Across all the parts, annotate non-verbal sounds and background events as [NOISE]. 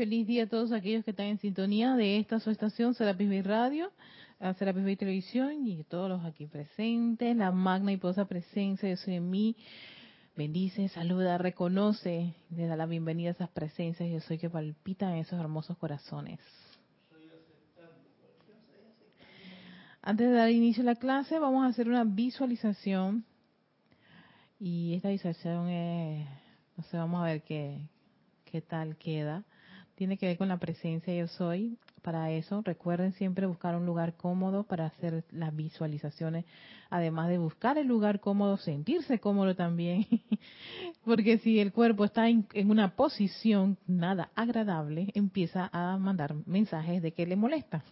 Feliz día a todos aquellos que están en sintonía de esta su estación, Serapis Bay Radio, Serapis Bay Televisión y todos los aquí presentes, la magna y poderosa presencia de soy en mí. Bendice, saluda, reconoce, le da la bienvenida a esas presencias yo soy que palpitan en esos hermosos corazones. Antes de dar inicio a la clase, vamos a hacer una visualización. Y esta visualización es, no sé, vamos a ver qué, qué tal queda tiene que ver con la presencia yo soy. Para eso, recuerden siempre buscar un lugar cómodo para hacer las visualizaciones, además de buscar el lugar cómodo, sentirse cómodo también, [LAUGHS] porque si el cuerpo está en, una posición nada agradable, empieza a mandar mensajes de que le molesta.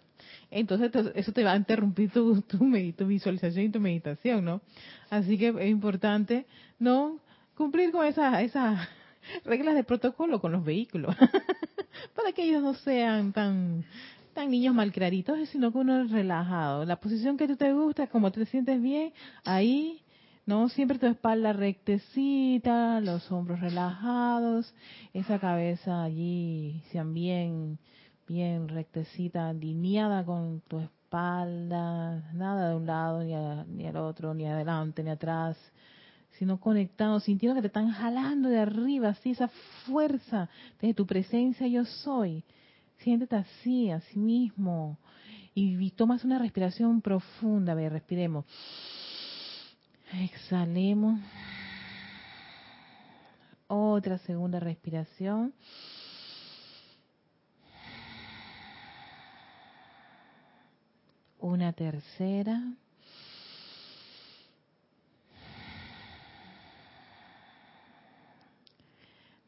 Entonces eso te va a interrumpir tu, tu, tu visualización y tu meditación, ¿no? Así que es importante no cumplir con esa, esa reglas de protocolo con los vehículos, [LAUGHS] para que ellos no sean tan tan niños malcriaditos, sino que uno es relajado. La posición que tú te gusta, como te sientes bien, ahí, ¿no? Siempre tu espalda rectecita, los hombros relajados, esa cabeza allí, sean bien, bien rectecita, alineada con tu espalda, nada de un lado ni, ni al otro, ni adelante ni atrás, sino conectado, sintiendo que te están jalando de arriba, así esa fuerza desde tu presencia yo soy. Siéntete así, así mismo. Y, tomas una respiración profunda, a ver, respiremos. Exhalemos. Otra segunda respiración. Una tercera.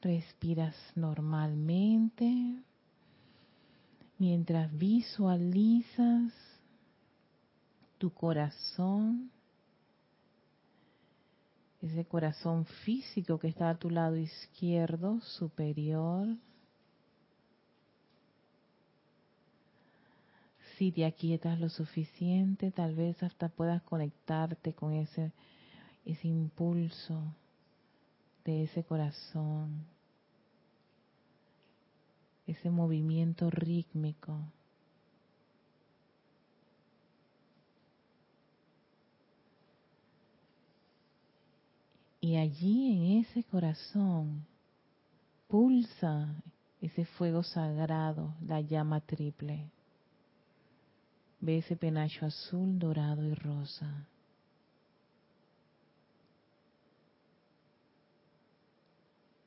Respiras normalmente mientras visualizas tu corazón, ese corazón físico que está a tu lado izquierdo superior. Si te aquietas lo suficiente, tal vez hasta puedas conectarte con ese, ese impulso de ese corazón, ese movimiento rítmico. Y allí en ese corazón pulsa ese fuego sagrado, la llama triple. Ve ese penacho azul, dorado y rosa.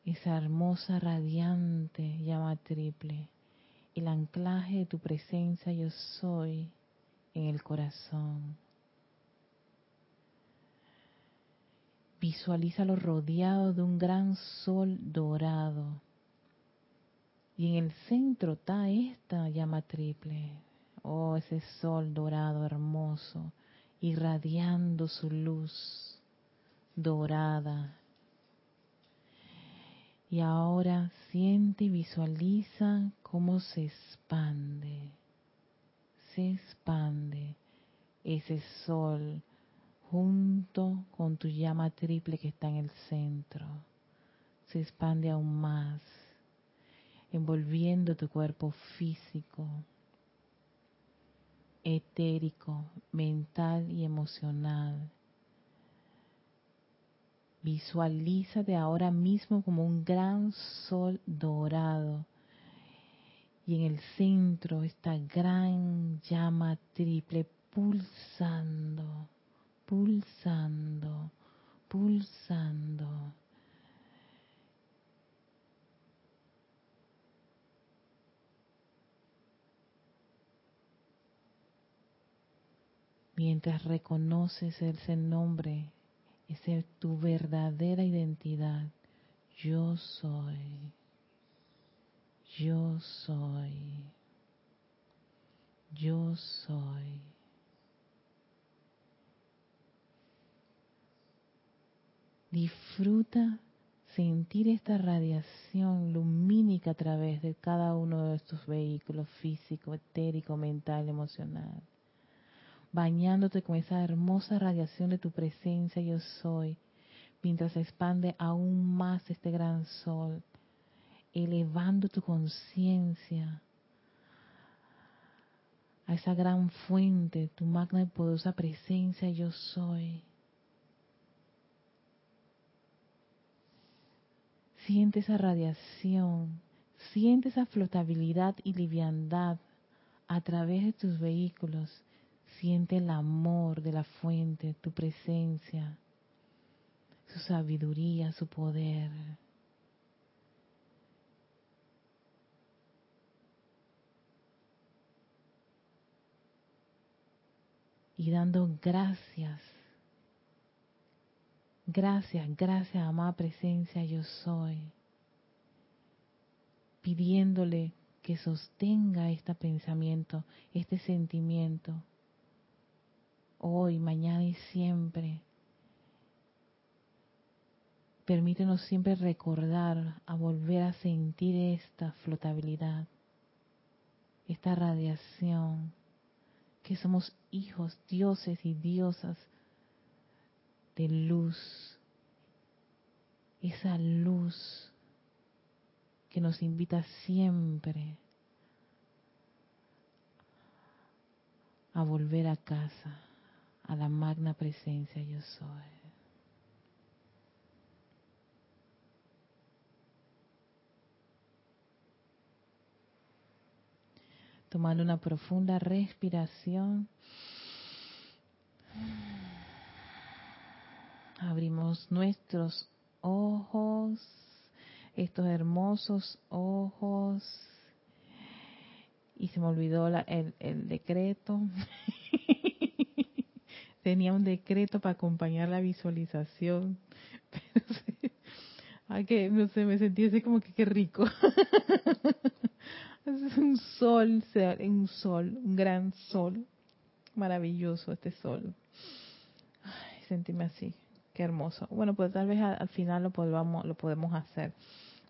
Esa hermosa, radiante llama triple, el anclaje de tu presencia yo soy en el corazón. Visualízalo rodeado de un gran sol dorado. Y en el centro está esta llama triple. Oh, ese sol dorado hermoso, irradiando su luz dorada, y ahora siente y visualiza cómo se expande, se expande ese sol junto con tu llama triple que está en el centro. Se expande aún más, envolviendo tu cuerpo físico, etérico, mental y emocional Visualízate ahora mismo como un gran sol dorado. Y en el centro esta gran llama triple pulsando, pulsando, pulsando. Mientras reconoces ese nombre es tu verdadera identidad. Yo soy. Yo soy. Yo soy. Disfruta sentir esta radiación lumínica a través de cada uno de estos vehículos físico, etérico, mental, emocional bañándote con esa hermosa radiación de tu presencia yo soy, mientras se expande aún más este gran sol elevando tu conciencia a esa gran fuente, tu magna y poderosa presencia yo soy. Siente esa radiación, siente esa flotabilidad y liviandad a través de tus vehículos. Siente el amor de la fuente, tu presencia, su sabiduría, su poder. Y dando gracias, gracias, gracias, amada presencia, yo soy. Pidiéndole que sostenga este pensamiento, este sentimiento, hoy, mañana y siempre. Permítenos siempre recordar, a volver a sentir esta flotabilidad, esta radiación, que somos hijos, dioses y diosas de luz, esa luz que nos invita siempre a volver a casa, a la magna presencia yo soy. Tomando una profunda respiración. Abrimos nuestros ojos estos hermosos ojos. Y se me olvidó el, el decreto. [LAUGHS] Tenía un decreto para acompañar la visualización. [LAUGHS] Ay, que no sé, me sentí así como que qué rico. [LAUGHS] es un sol, un sol, un gran sol. Maravilloso este sol. Ay, sentíme así. Qué hermoso. Bueno, pues tal vez al, final lo podamos, lo podemos hacer.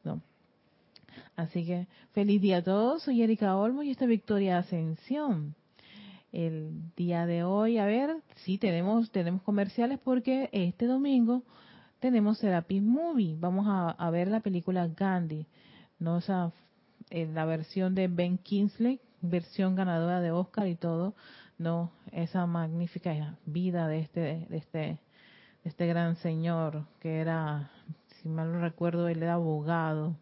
¿no? Así que feliz día a todos. Soy Erika Olmo y esta Victoria Ascensión. El día de hoy, a ver, sí tenemos tenemos comerciales porque este domingo tenemos Serapis Movie. Vamos a, ver la película Gandhi, no esa la versión de Ben Kingsley, versión ganadora de Oscar y todo, no esa magnífica vida de este de este este gran señor que era, si mal no recuerdo, él era abogado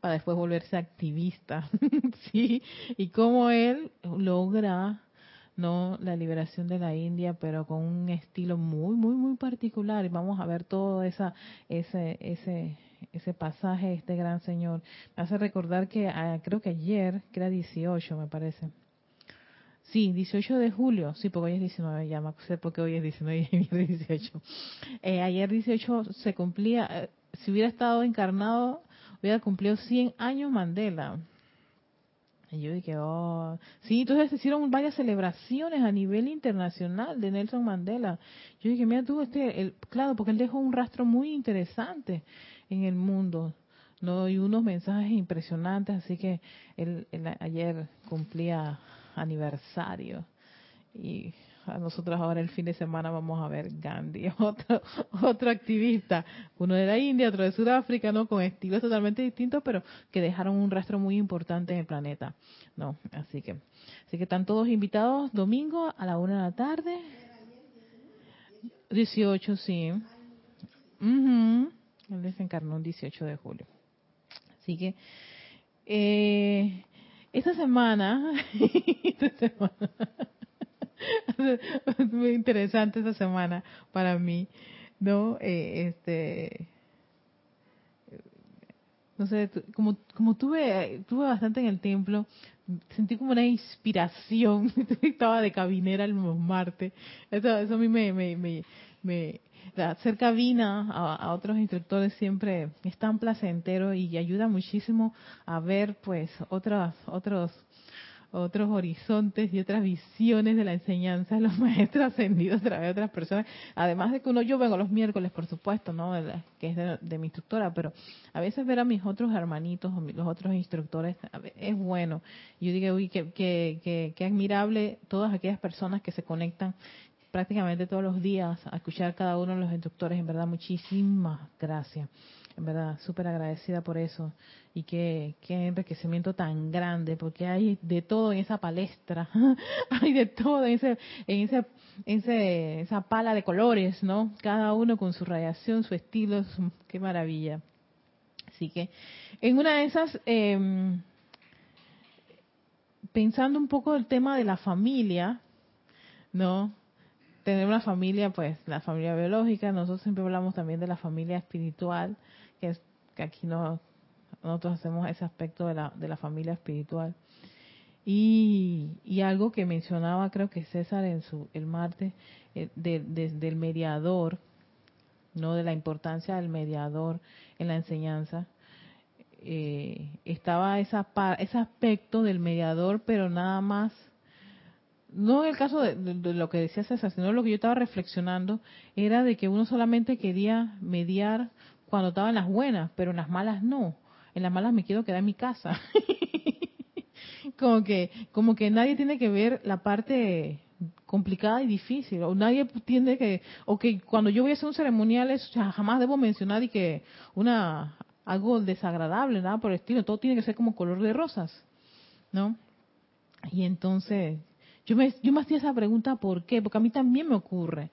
para después volverse activista, [LAUGHS] sí, y cómo él logra no la liberación de la India, pero con un estilo muy muy muy particular y vamos a ver todo esa ese ese ese pasaje este gran señor. Me hace recordar que ah, creo que ayer, que era 18, me parece. Sí, 18 de julio, sí, porque hoy es 19, ya me sé porque hoy es 19 y [LAUGHS] ayer 18. Eh, ayer 18 se cumplía, eh, si hubiera estado encarnado, hubiera cumplido 100 años Mandela. Y yo dije, oh, sí, entonces se hicieron varias celebraciones a nivel internacional de Nelson Mandela. Yo dije, mira tú, este, el, claro, porque él dejó un rastro muy interesante en el mundo, ¿no? Y unos mensajes impresionantes, así que él ayer cumplía aniversario. Y nosotros ahora el fin de semana vamos a ver Gandhi, [LAUGHS] otro, otro activista, uno de la India, otro de Sudáfrica, ¿no? Con estilos totalmente distintos, pero que dejaron un rastro muy importante en el planeta, ¿no? Así que, así que están todos invitados domingo a la una de la tarde. 18, sí. Él desencarnó el 18 de julio. Así que, eh, esta semana, [LAUGHS] [LAUGHS] muy interesante esta semana para mí, ¿no? Eh, este, no sé, como, como tuve, tuve bastante en el templo, sentí como una inspiración, [LAUGHS] estaba de cabinera el martes, eso, eso a mí me, me, me, hacer cabina a, otros instructores siempre es tan placentero y ayuda muchísimo a ver pues otros otros otros horizontes y otras visiones de la enseñanza de los [LAUGHS] maestros ascendidos a través de otras personas. Además de que uno, yo vengo los miércoles, por supuesto, ¿no? que es de, mi instructora, pero a veces ver a mis otros hermanitos o los otros instructores es bueno. Yo digo, uy, qué, qué, qué admirable todas aquellas personas que se conectan prácticamente todos los días a escuchar cada uno de los instructores. En verdad, muchísimas gracias. en verdad, súper agradecida por eso. Y qué, qué enriquecimiento tan grande, porque hay de todo en esa palestra, [LAUGHS] hay de todo en, ese, en ese, ese, esa pala de colores, ¿no? Cada uno con su radiación, su estilo, qué maravilla. Así que en una de esas, eh, pensando un poco el tema de la familia, ¿no? Tener una familia, pues la familia biológica, nosotros siempre hablamos también de la familia espiritual, que, es, que aquí no, nosotros hacemos ese aspecto de la, de la familia espiritual. Y, y, algo que mencionaba creo que César en su el martes eh, de, del mediador no de la importancia del mediador en la enseñanza. Eh, estaba esa ese aspecto del mediador pero nada más no en el caso de, de, lo que decía César sino lo que yo estaba reflexionando era de que uno solamente quería mediar cuando estaba en las buenas pero en las malas no en las malas me quiero quedar en mi casa. [LAUGHS] como que como que nadie tiene que ver la parte complicada y difícil o nadie tiene que o que cuando yo voy a hacer un ceremonial es, jamás debo mencionar y que una algo desagradable nada por el estilo todo tiene que ser como color de rosas no y entonces yo me yo me hacía esa pregunta por qué porque a mí también me ocurre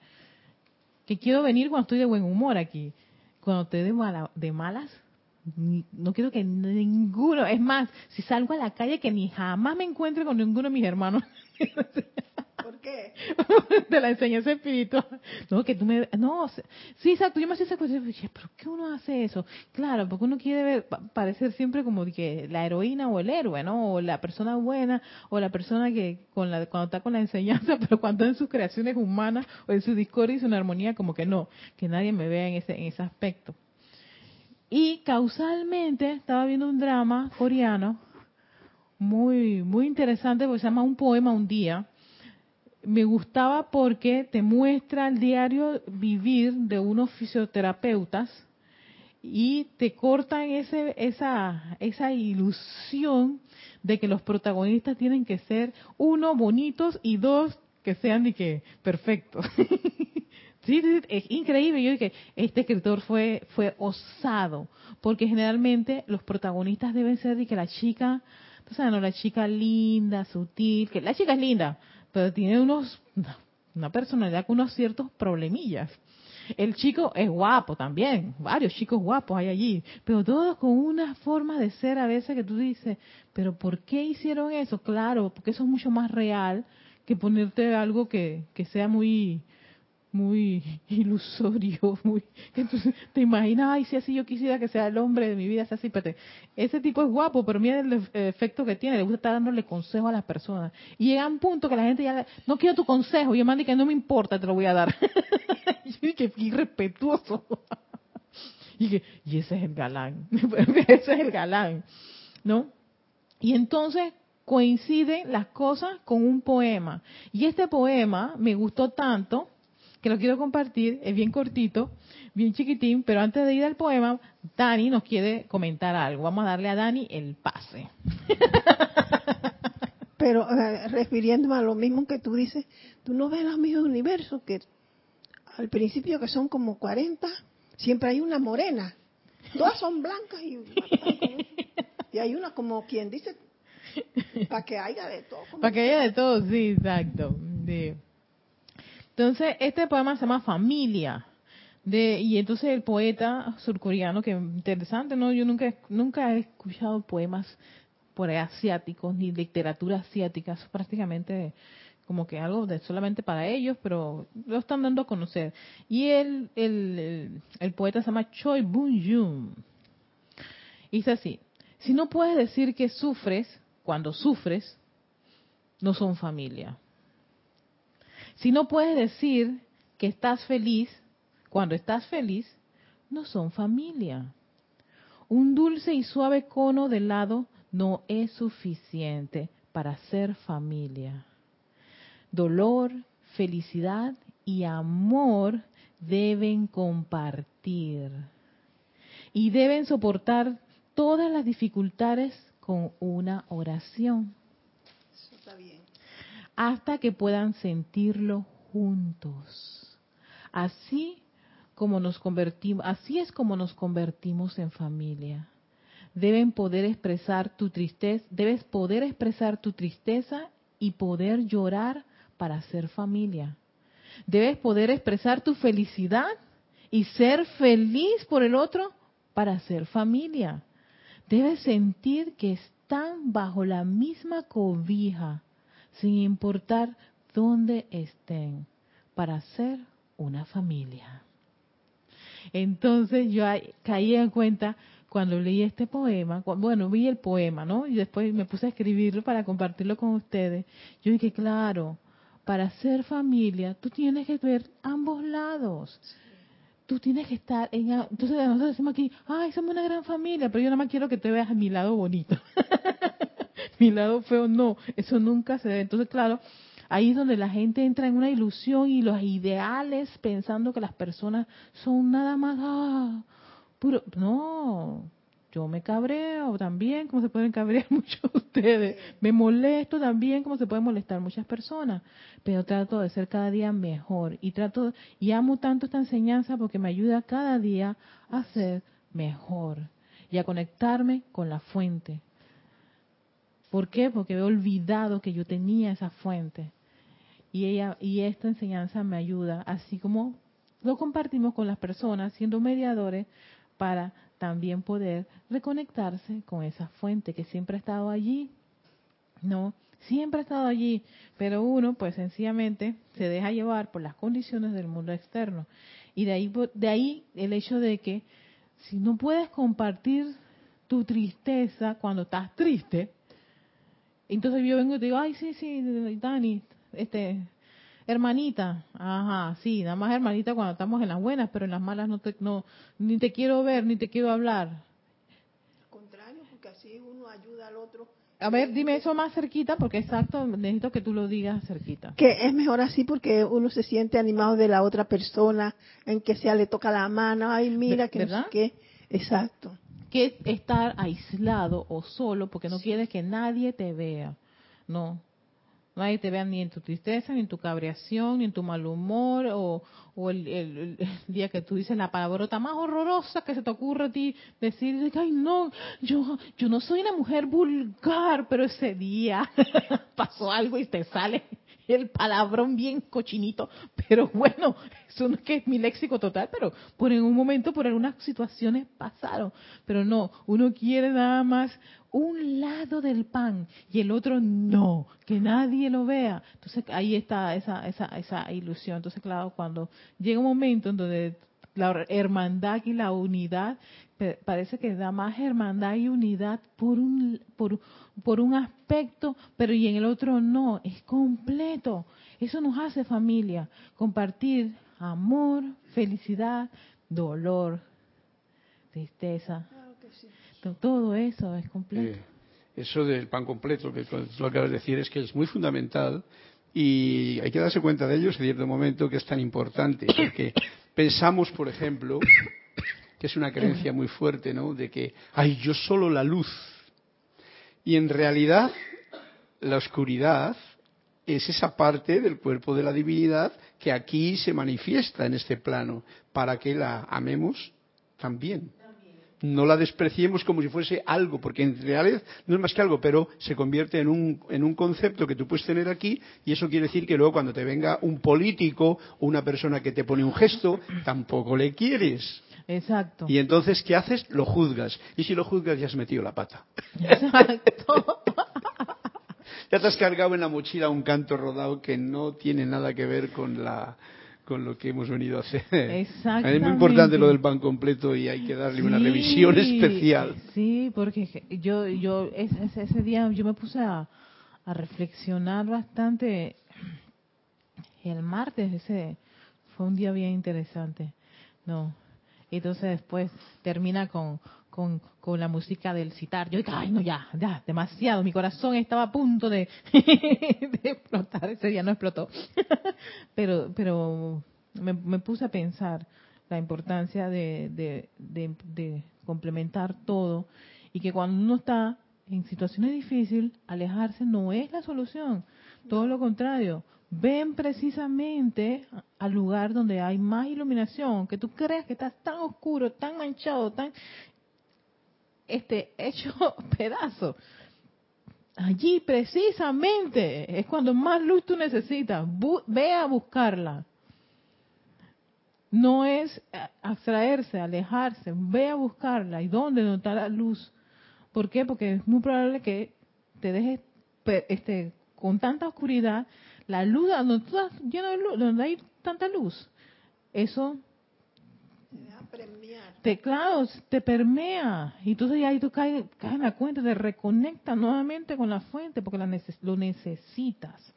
que quiero venir cuando estoy de buen humor aquí cuando estoy de, mala, de malas no quiero que ninguno, es más, si salgo a la calle que ni jamás me encuentre con ninguno de mis hermanos. [LAUGHS] ¿Por qué? [LAUGHS] de la enseñanza espiritual. No, que tú me, no, sí, exacto, yo me hacía esa cuestión, pero ¿qué uno hace eso? Claro, porque uno quiere parecer siempre como que la heroína o el héroe, ¿no? O la persona buena, o la persona que con la, cuando está con la enseñanza, [LAUGHS] pero cuando en sus creaciones humanas o en su discordia y su armonía, como que no, que nadie me vea en ese, en ese aspecto. Y causalmente estaba viendo un drama coreano muy muy interesante porque se llama Un poema un día. Me gustaba porque te muestra el diario vivir de unos fisioterapeutas y te cortan ese, esa, esa ilusión de que los protagonistas tienen que ser, uno, bonitos y dos, que sean de que perfectos. [LAUGHS] Sí, es increíble. Yo dije, este escritor fue fue osado, porque generalmente los protagonistas deben ser de que la chica, tú sabes, no, la chica linda, sutil, que la chica es linda, pero tiene unos una personalidad con unos ciertos problemillas. El chico es guapo también, varios chicos guapos hay allí, pero todos con una forma de ser a veces que tú dices, pero ¿por qué hicieron eso? Claro, porque eso es mucho más real que ponerte algo que, que sea muy muy [LAUGHS] ilusorio, muy entonces te imaginas, ay, si así yo quisiera que sea el hombre de mi vida, así, pero ese tipo es guapo, pero mira el efecto que tiene, le gusta estar dándole consejo a las personas. Y llega un punto que la gente ya, no quiero tu consejo, y yo mando que no me importa, te lo voy a dar. [LAUGHS] y que irrespetuoso. [LAUGHS] y que, y ese es el galán, ese es el galán, ¿no? Y entonces coinciden las cosas con un poema. Y este poema me gustó tanto que lo quiero compartir, es bien cortito, bien chiquitín, pero antes de ir al poema, Dani nos quiere comentar algo. Vamos a darle a Dani el pase. [LAUGHS] Pero eh, refiriéndome a lo mismo que tú dices, tú no ves los mismos universos que al principio que son como 40, siempre hay una morena. Todas son blancas y, y hay una como quien dice, para que haya de todo. Para que haya de todo, sí, exacto. Sí. Entonces, este poema se llama Familia. De, y entonces el poeta surcoreano, que interesante, ¿no? Yo nunca, nunca he escuchado poemas por asiáticos, ni literatura asiática, es prácticamente como que algo de solamente para ellos, pero lo están dando a conocer. Y el, el, el poeta se llama Choi Bun-jun. Dice así, si no puedes decir que sufres, cuando sufres, no son familia. Si no puedes decir que estás feliz, cuando estás feliz, no son familia. Un dulce y suave cono de helado no es suficiente para ser familia. Dolor, felicidad y amor deben compartir y deben soportar todas las dificultades con una oración hasta que puedan sentirlo juntos. Así como nos convertimos, así es como nos convertimos en familia. Deben poder expresar tu tristeza, debes poder expresar tu tristeza y poder llorar para ser familia. Debes poder expresar tu felicidad y ser feliz por el otro para ser familia. Debes sentir que están bajo la misma cobija, sin importar dónde estén, para ser una familia. Entonces yo caí en cuenta cuando leí este poema, bueno, vi el poema, ¿no? Y después me puse a escribirlo para compartirlo con ustedes. Yo dije, claro, para ser familia, tú tienes que ver ambos lados. Tú tienes que estar en... Entonces nosotros decimos aquí, ay, somos una gran familia, pero yo nada más quiero que te veas a mi lado bonito. [LAUGHS] mi lado feo, no, eso nunca se ve. Entonces, claro, ahí es donde la gente entra en una ilusión y los ideales pensando que las personas son nada más... Ah, puro, no, yo me cabreo también, como se pueden cabrear [LAUGHS] muchos de ustedes. Me molesto también, como se pueden molestar muchas personas. Pero trato de ser cada día mejor. Y trato, y amo tanto esta enseñanza porque me ayuda cada día a ser mejor. Y a conectarme con la fuente. ¿Por qué? Porque he olvidado que yo tenía esa fuente. Y ella, y esta enseñanza me ayuda, así como lo compartimos con las personas, siendo mediadores, para también poder reconectarse con esa fuente que siempre ha estado allí, ¿no? Siempre ha estado allí, pero uno pues sencillamente se deja llevar por las condiciones del mundo externo. Y de ahí, de ahí el hecho de que si no puedes compartir tu tristeza cuando estás triste, entonces yo vengo y te digo, ay, sí, sí, Dani, este, hermanita, ajá, sí, nada más hermanita cuando estamos en las buenas, pero en las malas no te, no, ni te quiero ver, ni te quiero hablar. Al contrario, porque así uno ayuda al otro. A ver, dime eso más cerquita, porque exacto, necesito que tú lo digas cerquita. Que es mejor así porque uno se siente animado de la otra persona, en que sea le toca la mano, ay, mira, que no sé qué. Exacto. Que estar aislado o solo porque no quieres que nadie te vea. No, Nadie te vea ni en tu tristeza, ni en tu cabreación, ni en tu mal humor, o, el, día que tú dices la palabrota más horrorosa que se te ocurre a ti decir, ay no, yo, yo no soy una mujer vulgar, pero ese día [LAUGHS] pasó algo y te sale el palabrón bien cochinito. Pero [LAUGHS] bueno, eso no es que es mi léxico total, pero por en un momento, por algunas situaciones pasaron. Pero no, uno quiere nada más un lado del pan y el otro no, que nadie lo vea. Entonces ahí está esa, esa, esa ilusión. Entonces, claro, cuando llega un momento en donde la hermandad y la unidad parece que da más hermandad y unidad por un por, por un aspecto, pero y en el otro no, es completo. Eso nos hace familia, compartir amor, felicidad, dolor, tristeza. Todo eso es completo. Eh, eso del pan completo, que lo que acabas de decir, es que es muy fundamental y hay que darse cuenta de ello en cierto momento que es tan importante. Porque pensamos, por ejemplo, que es una creencia muy fuerte, ¿no? De que, hay yo solo la luz. Y en realidad, la oscuridad es esa parte del cuerpo de la divinidad que aquí se manifiesta en este plano, para que la amemos también no la despreciemos como si fuese algo, porque en realidad no es más que algo, pero se convierte en un, en un concepto que tú puedes tener aquí y eso quiere decir que luego cuando te venga un político o una persona que te pone un gesto, tampoco le quieres. Exacto. Y entonces, ¿qué haces? Lo juzgas. Y si lo juzgas, ya has metido la pata. Exacto. [LAUGHS] ya te has cargado en la mochila un canto rodado que no tiene nada que ver con la, con lo que hemos venido a hacer. Es muy importante lo del pan completo y hay que darle una revisión especial. Sí, porque yo, yo ese, ese día yo me puse a, a, reflexionar bastante. El martes ese fue un día bien interesante, no. Entonces después termina con con, con la música del citar. Yo dije, ay, no, ya, ya, demasiado. Mi corazón estaba a punto de, [LAUGHS] explotar. Ese día no explotó. [LAUGHS] pero pero me, puse a pensar la importancia de, de, de, complementar todo y que cuando uno está en situaciones difíciles, alejarse no es la solución. Todo lo contrario, ven precisamente al lugar donde hay más iluminación, que tú creas que estás tan oscuro, tan manchado, tan este hecho [LAUGHS] pedazo. Allí precisamente es cuando más luz tú necesitas. ve a buscarla. No es abstraerse, alejarse, ve a buscarla. ¿Y dónde? ¿Dónde está la luz? ¿Por qué? Porque es muy probable que te dejes este, con tanta oscuridad, la luz, donde tú estás lleno de luz, donde hay tanta luz, eso te, claro, te permea. Y entonces ahí tú caes, caes en la cuenta, te reconecta nuevamente con la fuente porque la lo necesitas.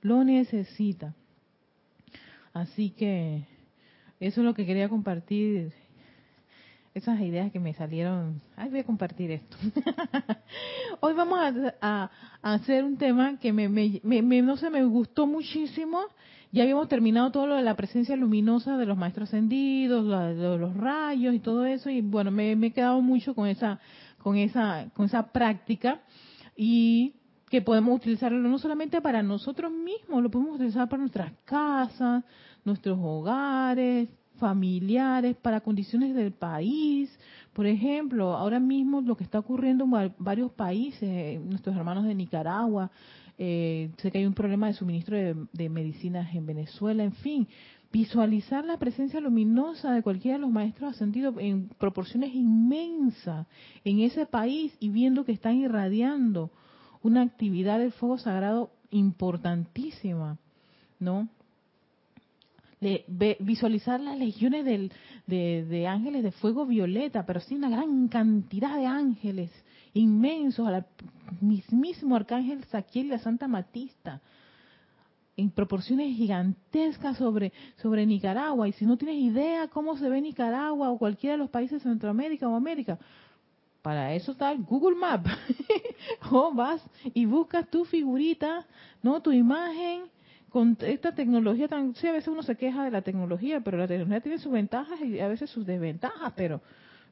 Lo necesitas. Así que eso es lo que quería compartir esas ideas que me salieron. Ay, voy a compartir esto. [LAUGHS] Hoy vamos a, hacer un tema que me, me, no sé, me gustó muchísimo. Ya habíamos terminado todo lo de la presencia luminosa de los maestros ascendidos, de los rayos y todo eso. Y bueno, me, me he quedado mucho con esa, con esa, con esa práctica. Y que podemos utilizarlo no solamente para nosotros mismos, lo podemos utilizar para nuestras casas, nuestros hogares, familiares, para condiciones del país. Por ejemplo, ahora mismo lo que está ocurriendo en varios países, nuestros hermanos de Nicaragua, eh, sé que hay un problema de suministro de, medicinas en Venezuela, en fin, visualizar la presencia luminosa de cualquiera de los maestros ascendidos en proporciones inmensas en ese país y viendo que están irradiando una actividad del fuego sagrado importantísima, ¿no? visualizar las legiones de, ángeles de fuego violeta, pero sí una gran cantidad de ángeles inmensos, al mismísimo arcángel Saquiel y la Santa Matista, en proporciones gigantescas sobre, sobre Nicaragua. Y si no tienes idea cómo se ve Nicaragua o cualquiera de los países de Centroamérica o América, para eso está el Google Map. [LAUGHS] o vas y buscas tu figurita, no tu imagen con esta tecnología tan, sí, a veces uno se queja de la tecnología, pero la tecnología tiene sus ventajas y a veces sus desventajas, pero,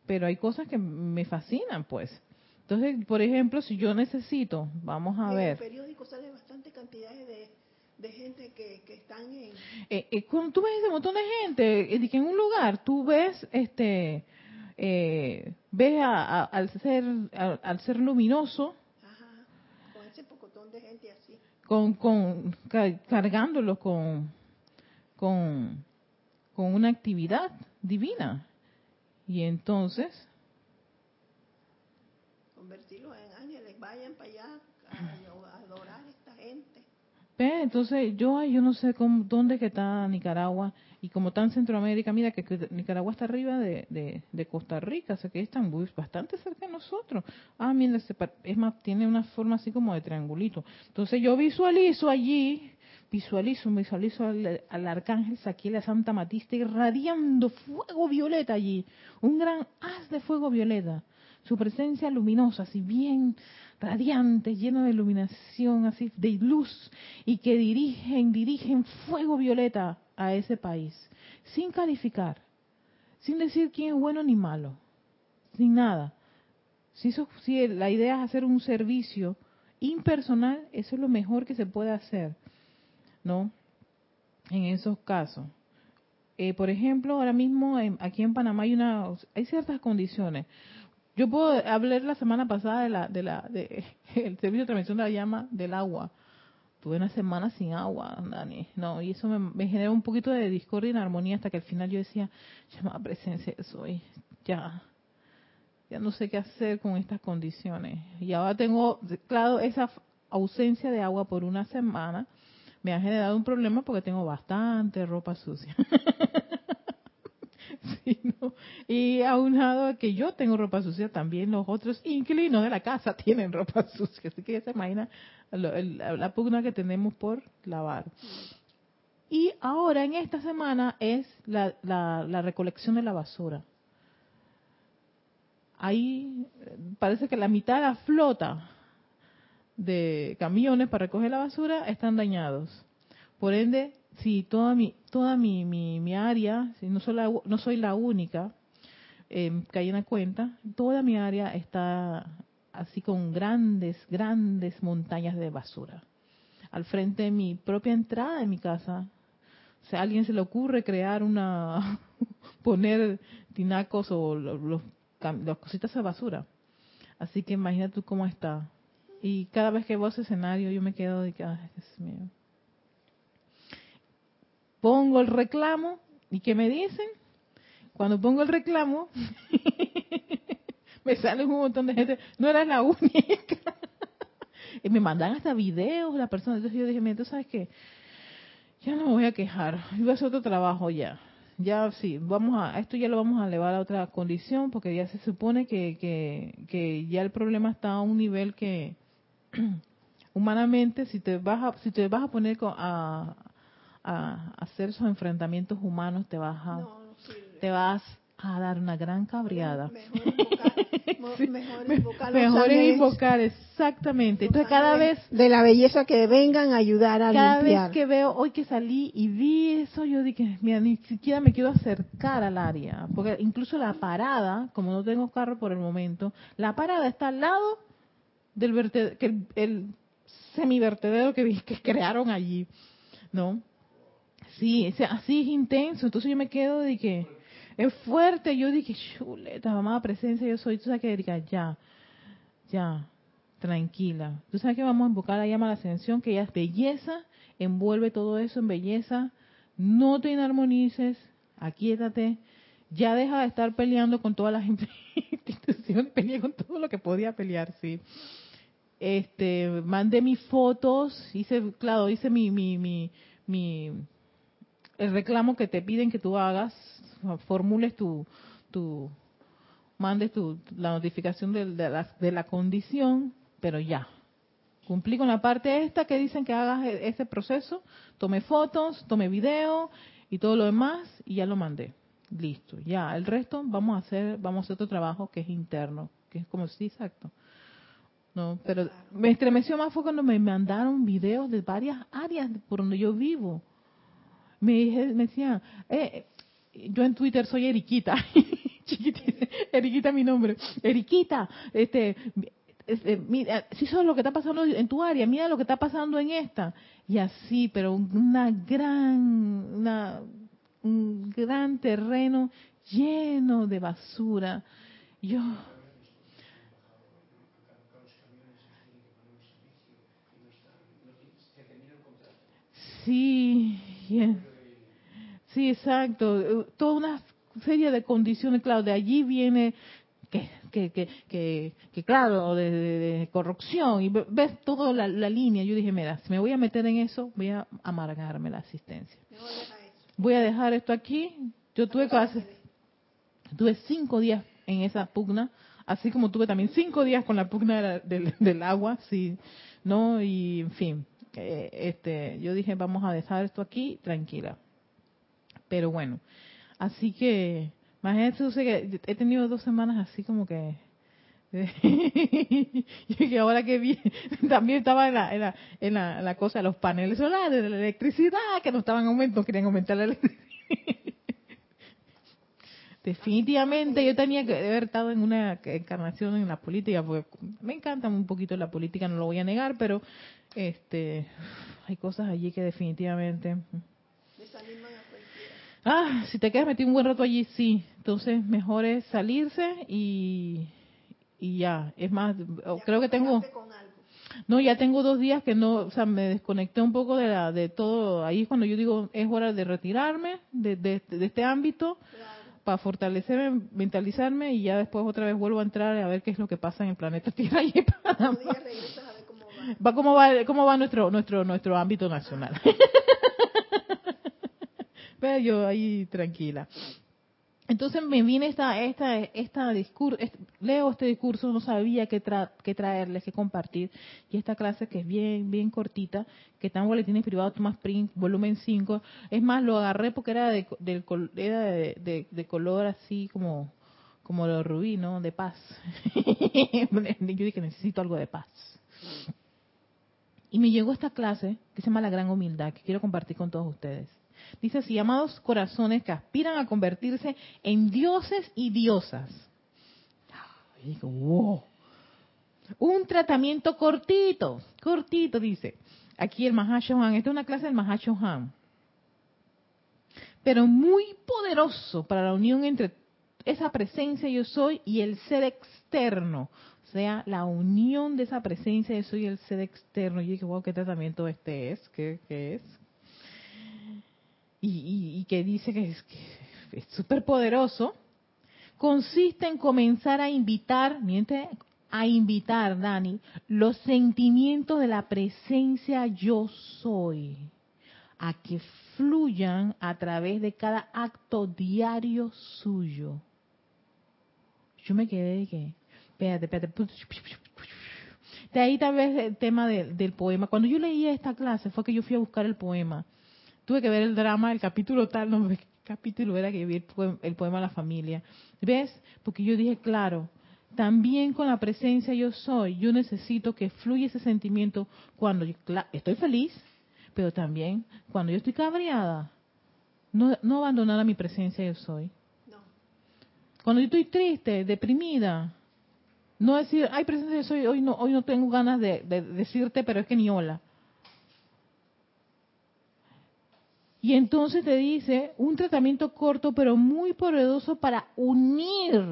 pero hay cosas que me fascinan, pues. Entonces, por ejemplo, si yo necesito, vamos a ver. En el periódico sale bastante cantidades de, gente que, están en. Eh, eh, cuando tú ves ese montón de gente, eh, que en un lugar tú ves, este, ves al ser, al ser luminoso. Ajá, con ese pocotón de gente así con, con cargándolos con, con, con una actividad divina. Y entonces... Convertirlos en ángeles, vayan para allá a, adorar a esta gente. Entonces yo yo no sé dónde que está Nicaragua y como está en Centroamérica, mira que, Nicaragua está arriba de, de, Costa Rica, o sea que están bastante cerca de nosotros. Ah, mira, es más, tiene una forma así como de triangulito. Entonces yo visualizo allí, visualizo, visualizo al, al arcángel Saquiel, a Santa Matista irradiando fuego violeta allí, un gran haz de fuego violeta. Su presencia luminosa, así bien radiante, lleno de iluminación, así de luz, y que dirigen, dirigen fuego violeta a ese país, sin calificar, sin decir quién es bueno ni malo, sin nada. Si, eso, si la idea es hacer un servicio impersonal, eso es lo mejor que se puede hacer, ¿no? En esos casos. Eh, por ejemplo, ahora mismo aquí en Panamá hay, una, hay ciertas condiciones. Yo puedo hablar la semana pasada de la, de la, [LAUGHS] servicio de transmisión de la llama del agua. Tuve una semana sin agua, Dani. No, y eso me, me generó un poquito de discordia y armonía hasta que al final yo decía, llamada presencia soy, ya, ya no sé qué hacer con estas condiciones. Y ahora tengo, claro, esa ausencia de agua por una semana me ha generado un problema porque tengo bastante ropa sucia. [LAUGHS] [LAUGHS] Y aunado a que yo tengo ropa sucia, también los otros inquilinos de la casa [LAUGHS] tienen ropa sucia. Así que ya se imagina la, pugna que tenemos por lavar. Y ahora en esta semana es la, la, recolección de la basura. Ahí parece que la mitad de la flota de camiones para recoger la basura están dañados. Por ende, si toda mi toda mi, mi, área, si no soy la, no soy la única eh, que hay en la cuenta, toda mi área está así con grandes, grandes montañas de basura. al frente de mi propia entrada de mi casa. O a alguien se le ocurre crear una, [LAUGHS] poner tinacos o los, las cositas de basura. Así que imagina tú cómo está. Y cada vez que veo ese escenario yo me quedo de que, ay, Dios mío. Pongo el reclamo y ¿qué me dicen? Cuando pongo el reclamo, [LAUGHS] me sale un montón de gente, no eras la única. [LAUGHS] y me mandan hasta videos la persona. Entonces yo dije, mira, tú sabes qué, ya no me voy a quejar, yo voy a hacer otro trabajo ya. Ya sí, vamos a, esto ya lo vamos a elevar a otra condición porque ya se supone que, que, que ya el problema está a un nivel que [CLEARS THROAT] humanamente si te vas a, si te vas a poner a, a hacer esos enfrentamientos humanos te vas a, No, no sirve. te vas a dar una gran cabreada. Mejor invocar, [LAUGHS] mejor invocar los Mejor es ángeles, invocar, exactamente. Entonces cada vez, de la belleza que vengan a ayudar a cada limpiar. vez que veo, hoy que salí y vi eso, yo dije, mira, ni siquiera me quiero acercar al área. Porque incluso la parada, como no tengo carro por el momento, la parada está al lado del vertedero, que el, el semivertedero que, que crearon allí, ¿no? Sí, o sea, así es intenso. Entonces yo me quedo de que es fuerte. Yo dije, chuleta, amada presencia, yo soy. Tú sabes que diga, ya, ya, tranquila. Tú sabes que vamos a invocar la llama de la ascensión, que ya es belleza, envuelve todo eso en belleza. No te inarmonices, aquíétate. Ya deja de estar peleando con todas las [LAUGHS] instituciones, peleé con todo lo que podía pelear, sí este mandé mis fotos hice claro hice mi mi mi, mi el reclamo que te piden que tú hagas formules tu tu mandes tu la notificación de, la, de la condición pero ya. Cumplí con la parte esta que dicen que hagas e- ese proceso tomé fotos tomé video y todo lo demás y ya lo mandé. Listo ya. El resto vamos a hacer vamos a hacer otro trabajo que es interno que es como sí exacto. No, pero me estremeció más fue cuando me mandaron videos de varias áreas por donde yo vivo. Me, dije, me decían, eh, yo en Twitter soy Eriquita, [LAUGHS] chiquitita, Eriquita mi nombre, Eriquita, este, este, mira, si eso es lo que está pasando en tu área, mira lo que está pasando en esta, y así, pero una gran, una, un gran terreno lleno de basura. Yo, Sí, yeah. Sí, exacto. Eh, Toda una serie de condiciones, claro, de allí viene que, que, que, que, que claro, de, de- de corrupción, y ve- ves toda la, la línea. Yo dije, mira, si me voy a meter en eso, voy a amargarme la asistencia. Voy a dejar esto aquí. Yo tuve hacer, tuve cinco días en esa pugna, así como tuve también cinco días con la pugna de la- del, del agua, sí, no, y en fin, eh, este, yo dije vamos a dejar esto aquí tranquila, pero bueno, así que, imagínate, yo sé que he tenido dos semanas así como que [LAUGHS] y que ahora que vi, [LAUGHS] también estaba en la, en la, en la, la cosa de los paneles solares, de la electricidad, que no estaban aumentando, querían aumentar la electricidad. [LAUGHS] Definitivamente yo tenía que haber estado en una encarnación en la política, porque me encanta un poquito la política, no lo voy a negar, pero este hay cosas allí que definitivamente... Desaniman a cualquiera. Ah, si te quedas metido un buen rato allí, sí. Entonces mejor es salirse y, y ya. Es más, Ya creo que tengo... No, ya tengo dos días que no, o sea, me desconecté un poco de la, de todo. Ahí es cuando yo digo, es hora de retirarme de, de, de este ámbito Claro. para fortalecerme, mentalizarme y ya después otra vez vuelvo a entrar a ver qué es lo que pasa en el planeta [LAUGHS] Tierra y en Panamá. Otro día regresas a ver cómo va. Va cómo va cómo va nuestro nuestro nuestro ámbito nacional. [LAUGHS] Pero yo ahí tranquila. Entonces me viene esta esta esta discurso, leo este discurso, no sabía qué, tra qué traerles, qué compartir y esta clase que es bien bien cortita, que está en boletines privados Thomas Print, volumen 5, es más lo agarré porque era de del era de- de color así como como lo rubí, ¿no? De paz. [LAUGHS] yo dije necesito algo de paz. Y me llegó esta clase que se llama La Gran Humildad, que quiero compartir con todos ustedes. Dice así, amados corazones que aspiran a convertirse en dioses y diosas. Y wow. Un tratamiento cortito, cortito, dice. aquí el Mahashohan, esta es una clase del Mahashohan, pero muy poderoso para la unión entre esa presencia yo soy y el ser externo, o sea, la unión de esa presencia yo soy y el ser externo. Yo dije, wow, ¿qué tratamiento este es? ¿Qué, es? Y, que dice que es súper poderoso, consiste en comenzar a invitar, miente, a invitar, Dani, los sentimientos de la presencia yo soy a que fluyan a través de cada acto diario suyo. Yo me quedé de que, espérate, espérate. De ahí tal vez el tema del poema. Cuando yo leía esta clase fue que yo fui a buscar el poema. Tuve que ver el drama, el capítulo tal, no, qué capítulo era que vi el poema, el poema la familia. ¿Ves? Porque yo dije, claro, también con la presencia yo soy, yo necesito que fluya ese sentimiento cuando yo, estoy feliz, pero también cuando yo estoy cabreada. No, no abandonar a mi presencia yo soy. Cuando yo estoy triste, deprimida, no decir, ay, presencia yo soy, hoy no, hoy no tengo ganas de, de decirte, pero es que ni hola. Y entonces te dice un tratamiento corto pero muy poderoso para unir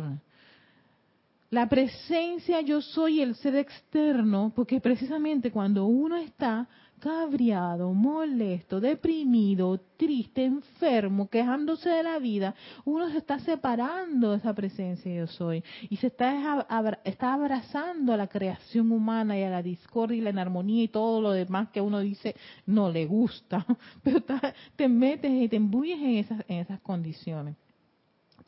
la presencia yo soy el ser externo, porque precisamente cuando uno está cabreado, molesto, deprimido, triste, enfermo, quejándose de la vida, uno se está separando de esa presencia yo soy y se está, está abrazando a la creación humana y a la discordia y la inarmonía y todo lo demás que uno dice no le gusta, [LAUGHS] pero te metes y te embulles en esas, en esas condiciones.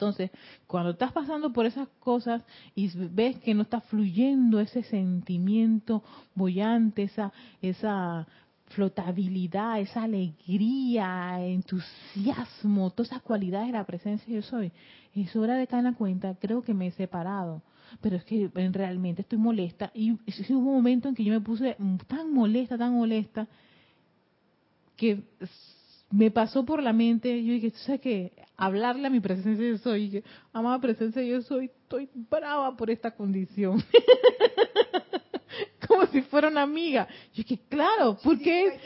Entonces, cuando estás pasando por esas cosas y ves que no está fluyendo ese sentimiento bollante, esa, esa flotabilidad, esa alegría, entusiasmo, todas esas cualidades de la presencia yo soy, es hora de caer en la cuenta, creo que me he separado, pero es que realmente estoy molesta. Y hubo un momento en que yo me puse tan molesta, tan molesta, que me pasó por la mente, yo dije, ¿sabes qué? Hablarle a mi presencia yo soy, amada presencia yo soy, estoy brava por esta condición. [LAUGHS] Como si fuera una amiga. Yo dije, claro, porque